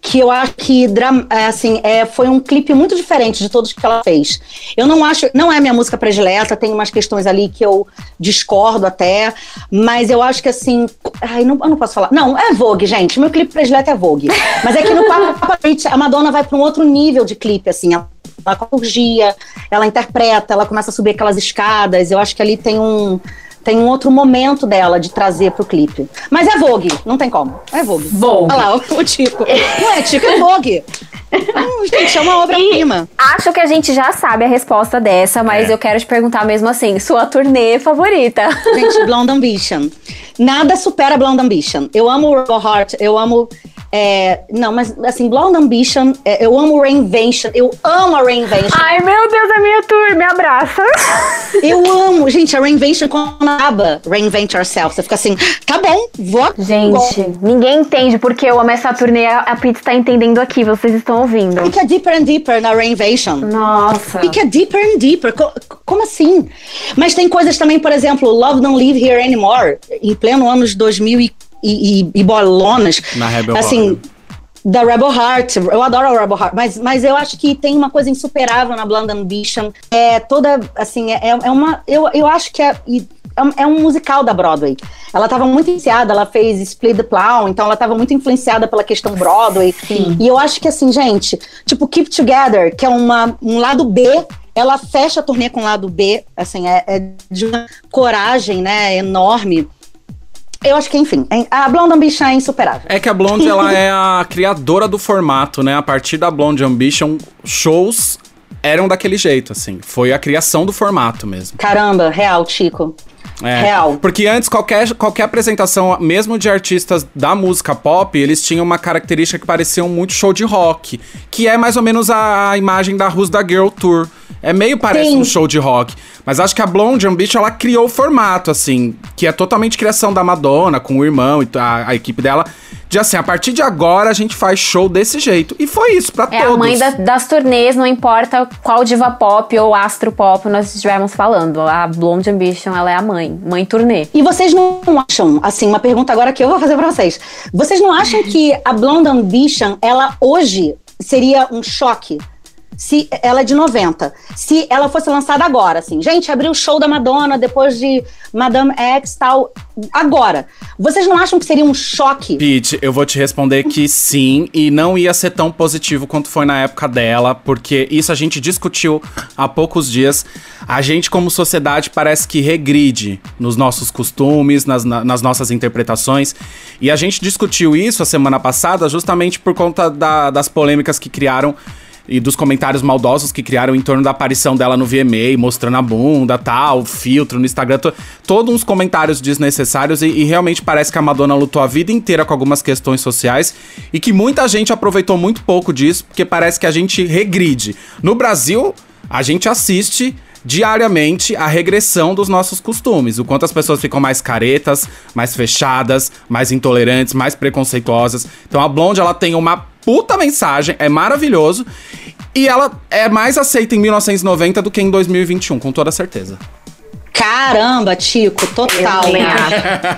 que eu acho que é, assim é, foi um clipe muito diferente de todos que ela fez. Eu não acho, não é minha música predileta, tem umas questões ali que eu discordo até, mas eu acho que assim, ai, não, eu não posso falar. Não, é Vogue, gente. Meu clipe predileto é Vogue. Mas é que no Papa a Madonna vai para um outro nível de clipe, assim. Ela, ela corrigia, ela interpreta, ela começa a subir aquelas escadas. Eu acho que ali tem um tem um outro momento dela de trazer pro clipe. Mas é Vogue, não tem como. É Vogue. Vogue. Olha lá, o, o Tico. não é Tico, é Vogue. Hum, gente, é uma obra-prima. Acho que a gente já sabe a resposta dessa, mas é. eu quero te perguntar mesmo assim: sua turnê favorita? Gente, Blonde Ambition. Nada supera Blonde Ambition. Eu amo Rebel Heart, eu amo é, não, mas assim, Blonde Ambition, é, eu amo Reinvention, eu amo a Reinvention. Ai, meu Deus, a minha tour, me abraça. Eu amo, gente, a Reinvention quando acaba Reinvent Yourself, você fica assim, tá bom, vou. Gente, vou. ninguém entende porque eu amo essa turnê, a Pete tá entendendo aqui, vocês estão ouvindo. Fica deeper and deeper na Reinvention. Nossa. Fica deeper and deeper, como assim? Mas tem coisas também, por exemplo, Love Don't Live Here Anymore, em pleno ano de 2004 e, e, e bolonas. Na Rebel assim, da Rebel Heart. Eu adoro a Rebel Heart, mas, mas eu acho que tem uma coisa insuperável na Blonde Ambition. É toda, assim, é, é uma. Eu, eu acho que é, é um musical da Broadway. Ela estava muito influenciada, ela fez Split the Plow, então ela estava muito influenciada pela questão Broadway. Sim. E eu acho que, assim, gente, tipo, Keep Together, que é uma, um lado B ela fecha a turnê com o lado B, assim, é, é de uma coragem, né, enorme. Eu acho que, enfim, a Blonde Ambition é insuperável. É que a Blonde, ela é a criadora do formato, né? A partir da Blonde Ambition, shows eram daquele jeito, assim. Foi a criação do formato mesmo. Caramba, real, Chico. É, Real. Porque antes, qualquer, qualquer apresentação, mesmo de artistas da música pop, eles tinham uma característica que parecia muito show de rock. Que é mais ou menos a, a imagem da Who's da Girl Tour. É meio parece Sim. um show de rock. Mas acho que a Blonde Ambition, ela criou o formato, assim, que é totalmente criação da Madonna, com o irmão e a, a equipe dela. De assim, a partir de agora a gente faz show desse jeito. E foi isso pra é todos. É a mãe da, das turnês, não importa qual diva pop ou astro pop nós estivermos falando. A Blonde Ambition, ela é a mãe. Mãe turnê. E vocês não acham, assim, uma pergunta agora que eu vou fazer pra vocês. Vocês não acham que a Blonde Ambition, ela hoje seria um choque se ela é de 90. Se ela fosse lançada agora, assim, gente, abriu o show da Madonna depois de Madame X tal, agora. Vocês não acham que seria um choque? Pete, eu vou te responder que sim, e não ia ser tão positivo quanto foi na época dela, porque isso a gente discutiu há poucos dias. A gente, como sociedade, parece que regride nos nossos costumes, nas, nas nossas interpretações. E a gente discutiu isso a semana passada justamente por conta da, das polêmicas que criaram e dos comentários maldosos que criaram em torno da aparição dela no VMA, mostrando a bunda, tal, filtro no Instagram, to, todos uns comentários desnecessários e, e, realmente parece que a Madonna lutou a vida inteira com algumas questões sociais e que muita gente aproveitou muito pouco disso, porque parece que a gente regride. No Brasil, a gente assiste diariamente a regressão dos nossos costumes. O quanto as pessoas ficam mais caretas, mais fechadas, mais intolerantes, mais preconceituosas. Então a Blonde, ela tem uma puta mensagem, é maravilhoso. E ela é mais aceita em 1990 do que em 2021, com toda certeza. Caramba, Tico, total. Eu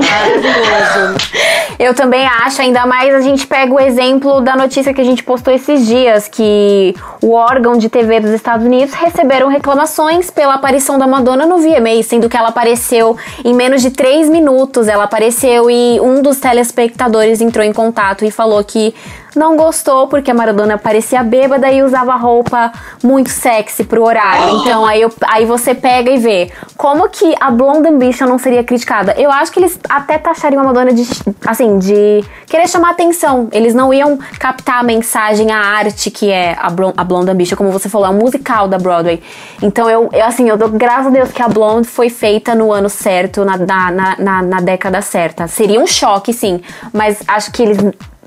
Maravilhoso. Eu também acho, ainda mais a gente pega o exemplo da notícia que a gente postou esses dias, que o órgão de TV dos Estados Unidos receberam reclamações pela aparição da Madonna no VMA, sendo que ela apareceu em menos de três minutos. Ela apareceu e um dos telespectadores entrou em contato e falou que não gostou porque a Maradona parecia bêbada e usava roupa muito sexy pro horário. Então aí, eu, aí você pega e vê como que a Blonde Ambition não seria criticada. Eu acho que eles até taxariam a Madonna de, assim, de querer chamar atenção. Eles não iam captar a mensagem, a arte que é a, Blonde, a Blonde Ambition, como você falou, é um musical da Broadway. Então eu, eu, assim, eu dou graças a Deus que a Blonde foi feita no ano certo, na, na, na, na década certa. Seria um choque, sim, mas acho que eles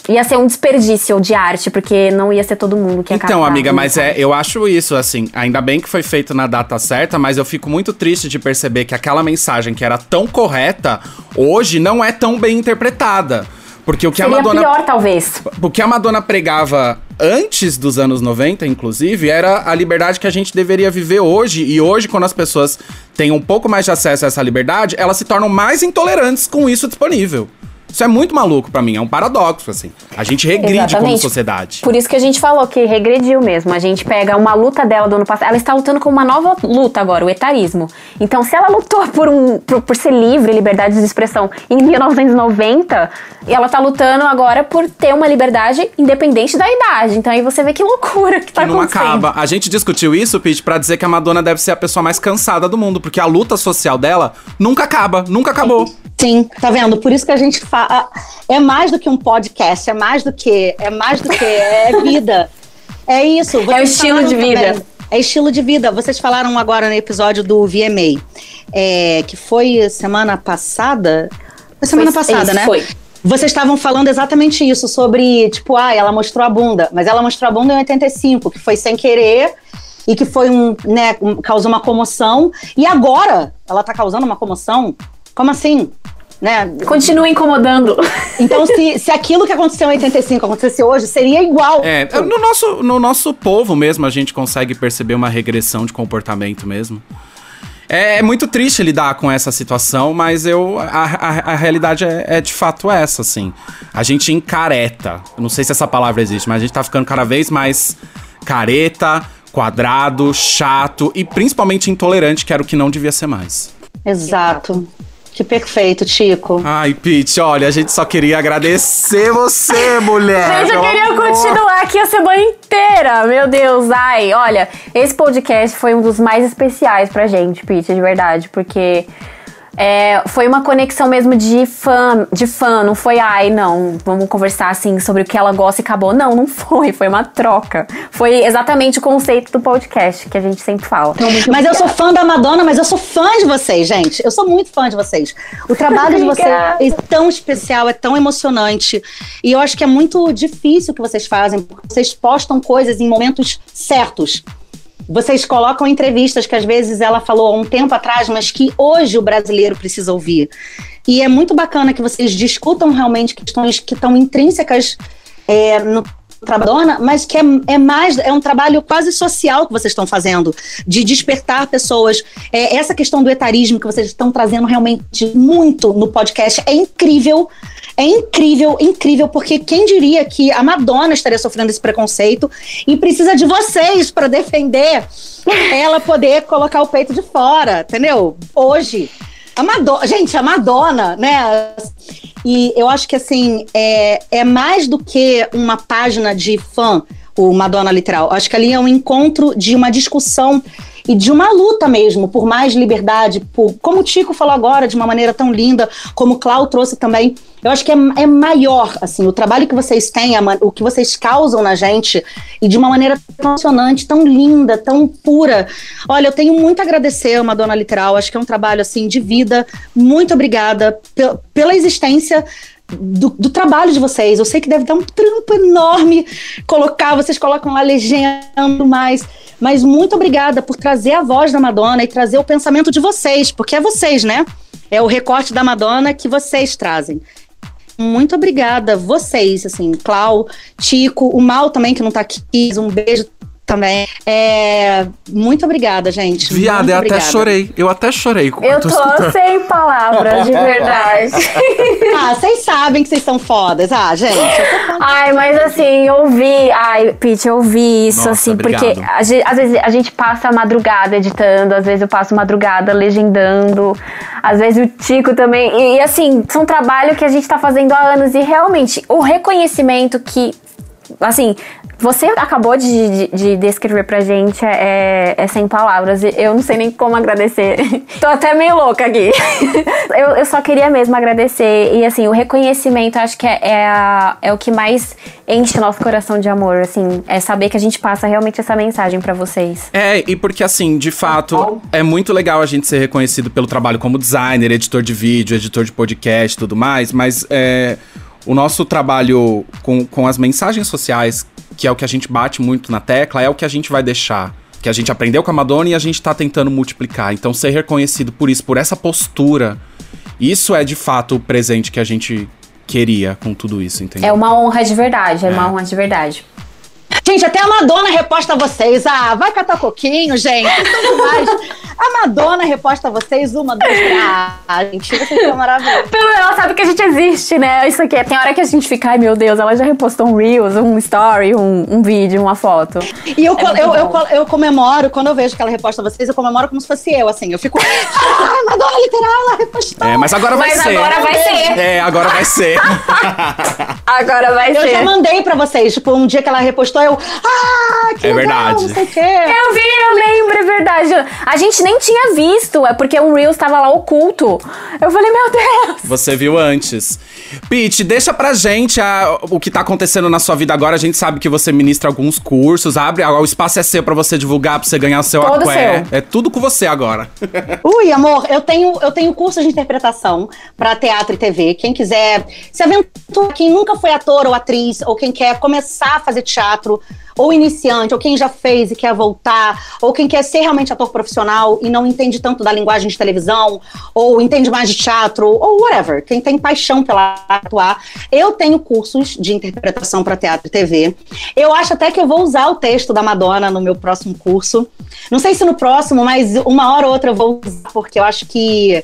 ia ser um desperdício de arte, porque não ia ser todo mundo que ia Então, amiga, mas é, eu acho isso, assim, ainda bem que foi feito na data certa, mas eu fico muito triste de perceber que aquela mensagem que era tão correta, hoje não é tão bem interpretada. Porque o que Seria a Madonna. pior, talvez. O que a Madonna pregava antes dos anos 90, inclusive, era a liberdade que a gente deveria viver hoje. E hoje, quando as pessoas têm um pouco mais de acesso a essa liberdade, elas se tornam mais intolerantes com isso disponível. Isso é muito maluco para mim, é um paradoxo, assim. A gente regride Exatamente. como sociedade. Por isso que a gente falou que regrediu mesmo. A gente pega uma luta dela do ano passado. Ela está lutando com uma nova luta agora, o etarismo. Então, se ela lutou por, um, por, por ser livre, liberdade de expressão em 1990, ela tá lutando agora por ter uma liberdade independente da idade. Então aí você vê que loucura que tá que não acaba. A gente discutiu isso, Pete, para dizer que a Madonna deve ser a pessoa mais cansada do mundo, porque a luta social dela nunca acaba, nunca acabou. Sim, tá vendo? Por isso que a gente fala. É mais do que um podcast, é mais do que. É mais do que. É vida. É isso. é o estilo de vida. Também, é estilo de vida. Vocês falaram agora no episódio do VMA, é, que foi semana passada. Foi semana foi, passada, né? Foi. Vocês estavam falando exatamente isso, sobre, tipo, ah, ela mostrou a bunda, mas ela mostrou a bunda em 85, que foi sem querer e que foi um, né, um, causou uma comoção. E agora ela tá causando uma comoção como assim? Né? Continua incomodando. Então, se, se aquilo que aconteceu em 85 acontecesse hoje, seria igual. É, no nosso, no nosso povo mesmo, a gente consegue perceber uma regressão de comportamento mesmo. É, é muito triste lidar com essa situação, mas eu a, a, a realidade é, é, de fato essa, assim. A gente encareta. Não sei se essa palavra existe, mas a gente tá ficando cada vez mais careta, quadrado, chato e principalmente intolerante, que era o que não devia ser mais. Exato. Que perfeito, Chico. Ai, Pete, olha, a gente só queria agradecer você, mulher. gente, eu queria amor. continuar aqui a semana inteira. Meu Deus, ai, olha, esse podcast foi um dos mais especiais pra gente, Pete, de verdade, porque é, foi uma conexão mesmo de fã, de fã, não foi, ai, não, vamos conversar assim sobre o que ela gosta e acabou. Não, não foi, foi uma troca. Foi exatamente o conceito do podcast que a gente sempre fala. Então, mas eu sou fã da Madonna, mas eu sou fã de vocês, gente. Eu sou muito fã de vocês. O trabalho de vocês é tão especial, é tão emocionante. E eu acho que é muito difícil o que vocês fazem, porque vocês postam coisas em momentos certos. Vocês colocam entrevistas que às vezes ela falou há um tempo atrás, mas que hoje o brasileiro precisa ouvir. E é muito bacana que vocês discutam realmente questões que estão intrínsecas é, no trabalho, mas que é, é, mais, é um trabalho quase social que vocês estão fazendo, de despertar pessoas. É, essa questão do etarismo que vocês estão trazendo realmente muito no podcast é incrível. É incrível, incrível, porque quem diria que a Madonna estaria sofrendo esse preconceito e precisa de vocês para defender ela poder colocar o peito de fora, entendeu? Hoje. A Madonna, gente, a Madonna, né? E eu acho que assim, é, é mais do que uma página de fã, o Madonna Literal. Acho que ali é um encontro de uma discussão e de uma luta mesmo por mais liberdade, por, como o Tico falou agora, de uma maneira tão linda, como o Clau trouxe também. Eu acho que é, é maior, assim, o trabalho que vocês têm, a, o que vocês causam na gente, e de uma maneira tão emocionante, tão linda, tão pura. Olha, eu tenho muito a agradecer a Madonna Literal, acho que é um trabalho, assim, de vida. Muito obrigada pela existência do, do, trabalho de vocês. Eu sei que deve dar um trampo enorme colocar, vocês colocam lá legendo mais. Mas muito obrigada por trazer a voz da Madonna e trazer o pensamento de vocês, porque é vocês, né? É o recorte da Madonna que vocês trazem. Muito obrigada, vocês, assim, Clau, Tico, o Mal também, que não tá aqui, um beijo também. É, muito obrigada, gente. Viada, eu até chorei. Eu até chorei. Eu tô, tô sem palavras, de verdade. ah, vocês sabem que vocês são fodas. Ah, gente. Ai, mas assim, eu vi. Ai, Pete, eu vi isso, Nossa, assim, obrigado. porque a, às vezes a gente passa a madrugada editando, às vezes eu passo madrugada legendando, às vezes o Tico também. E, e assim, são trabalho que a gente tá fazendo há anos e realmente o reconhecimento que assim, você acabou de, de, de, descrever pra gente é, é, sem palavras. Eu não sei nem como agradecer. Tô até meio louca aqui. eu, eu só queria mesmo agradecer. E assim, o reconhecimento acho que é, é, a, é o que mais enche nosso coração de amor. Assim, é saber que a gente passa realmente essa mensagem para vocês. É, e porque assim, de fato, é muito legal a gente ser reconhecido pelo trabalho como designer, editor de vídeo, editor de podcast e tudo mais, mas é o nosso trabalho com, com as mensagens sociais, que é o que a gente bate muito na tecla, é o que a gente vai deixar. Que a gente aprendeu com a Madonna e a gente tá tentando multiplicar. Então, ser reconhecido por isso, por essa postura, isso é de fato o presente que a gente queria com tudo isso, entendeu? É uma honra de verdade, é, é. uma honra de verdade. Gente, até a Madonna reposta vocês. Ah, vai catar coquinho, gente. A Madonna reposta vocês uma, duas, três. Ah, gente, vocês são maravilhosos. Pelo menos ela sabe que a gente existe, né? Isso aqui. Tem hora que a gente fica, ai meu Deus, ela já repostou um Reels, um story, um, um vídeo, uma foto. E eu, é eu, eu, eu, comemoro, quando eu vejo que ela reposta vocês, eu comemoro como se fosse eu, assim. Eu fico, ah, Madonna literal, ela repostou. É, mas agora vai mas ser. agora vai ser. É, agora vai ser. agora vai eu ser. Eu já mandei pra vocês, tipo, um dia que ela repostou, eu, ah, que é legal, verdade. não sei o quê. Eu vi, eu lembro, é verdade. A gente nem tinha visto, é porque um Reels tava lá oculto. Eu falei, meu Deus. Você viu antes. Pete, deixa pra gente a, o que tá acontecendo na sua vida agora. A gente sabe que você ministra alguns cursos, abre, o espaço é seu pra você divulgar, pra você ganhar o seu Todo aqué. Seu. É tudo com você agora. Ui, amor, eu tenho, eu tenho curso de interpretação pra teatro e TV. Quem quiser se aventura, quem nunca foi ator ou atriz, ou quem quer começar a fazer teatro, ou iniciante, ou quem já fez e quer voltar, ou quem quer ser realmente ator profissional e não entende tanto da linguagem de televisão, ou entende mais de teatro, ou whatever, quem tem paixão pela atuar. Eu tenho cursos de interpretação para teatro e TV. Eu acho até que eu vou usar o texto da Madonna no meu próximo curso. Não sei se no próximo, mas uma hora ou outra eu vou usar, porque eu acho que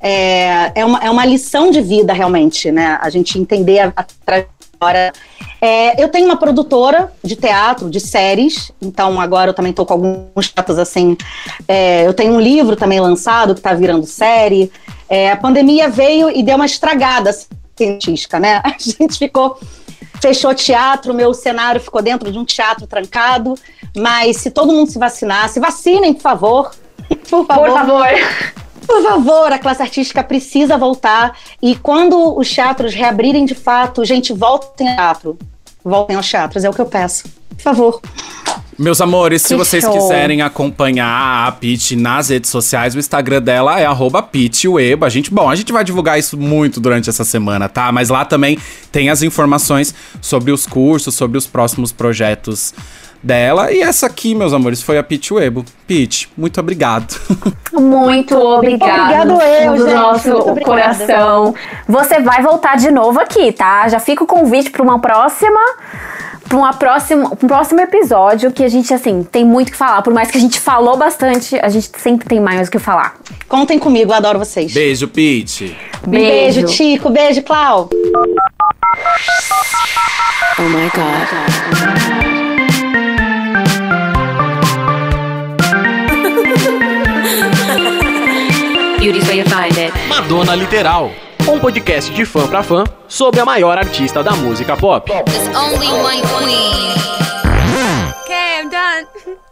é, é, uma, é uma lição de vida, realmente, né? A gente entender a, a trajetória é, eu tenho uma produtora de teatro, de séries, então agora eu também estou com alguns teatros assim. É, eu tenho um livro também lançado que está virando série. É, a pandemia veio e deu uma estragada científica, né? A gente ficou. Fechou teatro, meu cenário ficou dentro de um teatro trancado. Mas se todo mundo se vacinar, se vacinem, por favor. Por favor. Por favor. Por favor, a classe artística precisa voltar. E quando os teatros reabrirem de fato, gente, voltem ao teatro. Voltem aos teatros, é o que eu peço. Por favor. Meus amores, que se vocês show. quiserem acompanhar a Pete nas redes sociais, o Instagram dela é @pitweba. A gente, bom, a gente vai divulgar isso muito durante essa semana, tá? Mas lá também tem as informações sobre os cursos, sobre os próximos projetos dela. E essa aqui, meus amores, foi a Pete Webo. Pete, muito obrigado. Muito obrigado. Obrigado eu, do nosso coração. Você vai voltar de novo aqui, tá? Já fica o convite para uma próxima para uma próxima, um próximo episódio que a gente, assim, tem muito que falar. Por mais que a gente falou bastante, a gente sempre tem mais o que falar. Contem comigo, eu adoro vocês. Beijo, Pete. Beijo, beijo Tico. Beijo, Clau. Oh my God. Beauty's where you Madonna Literal. Um podcast de fã pra fã sobre a maior artista da música pop. There's only one queen. Okay, I'm done.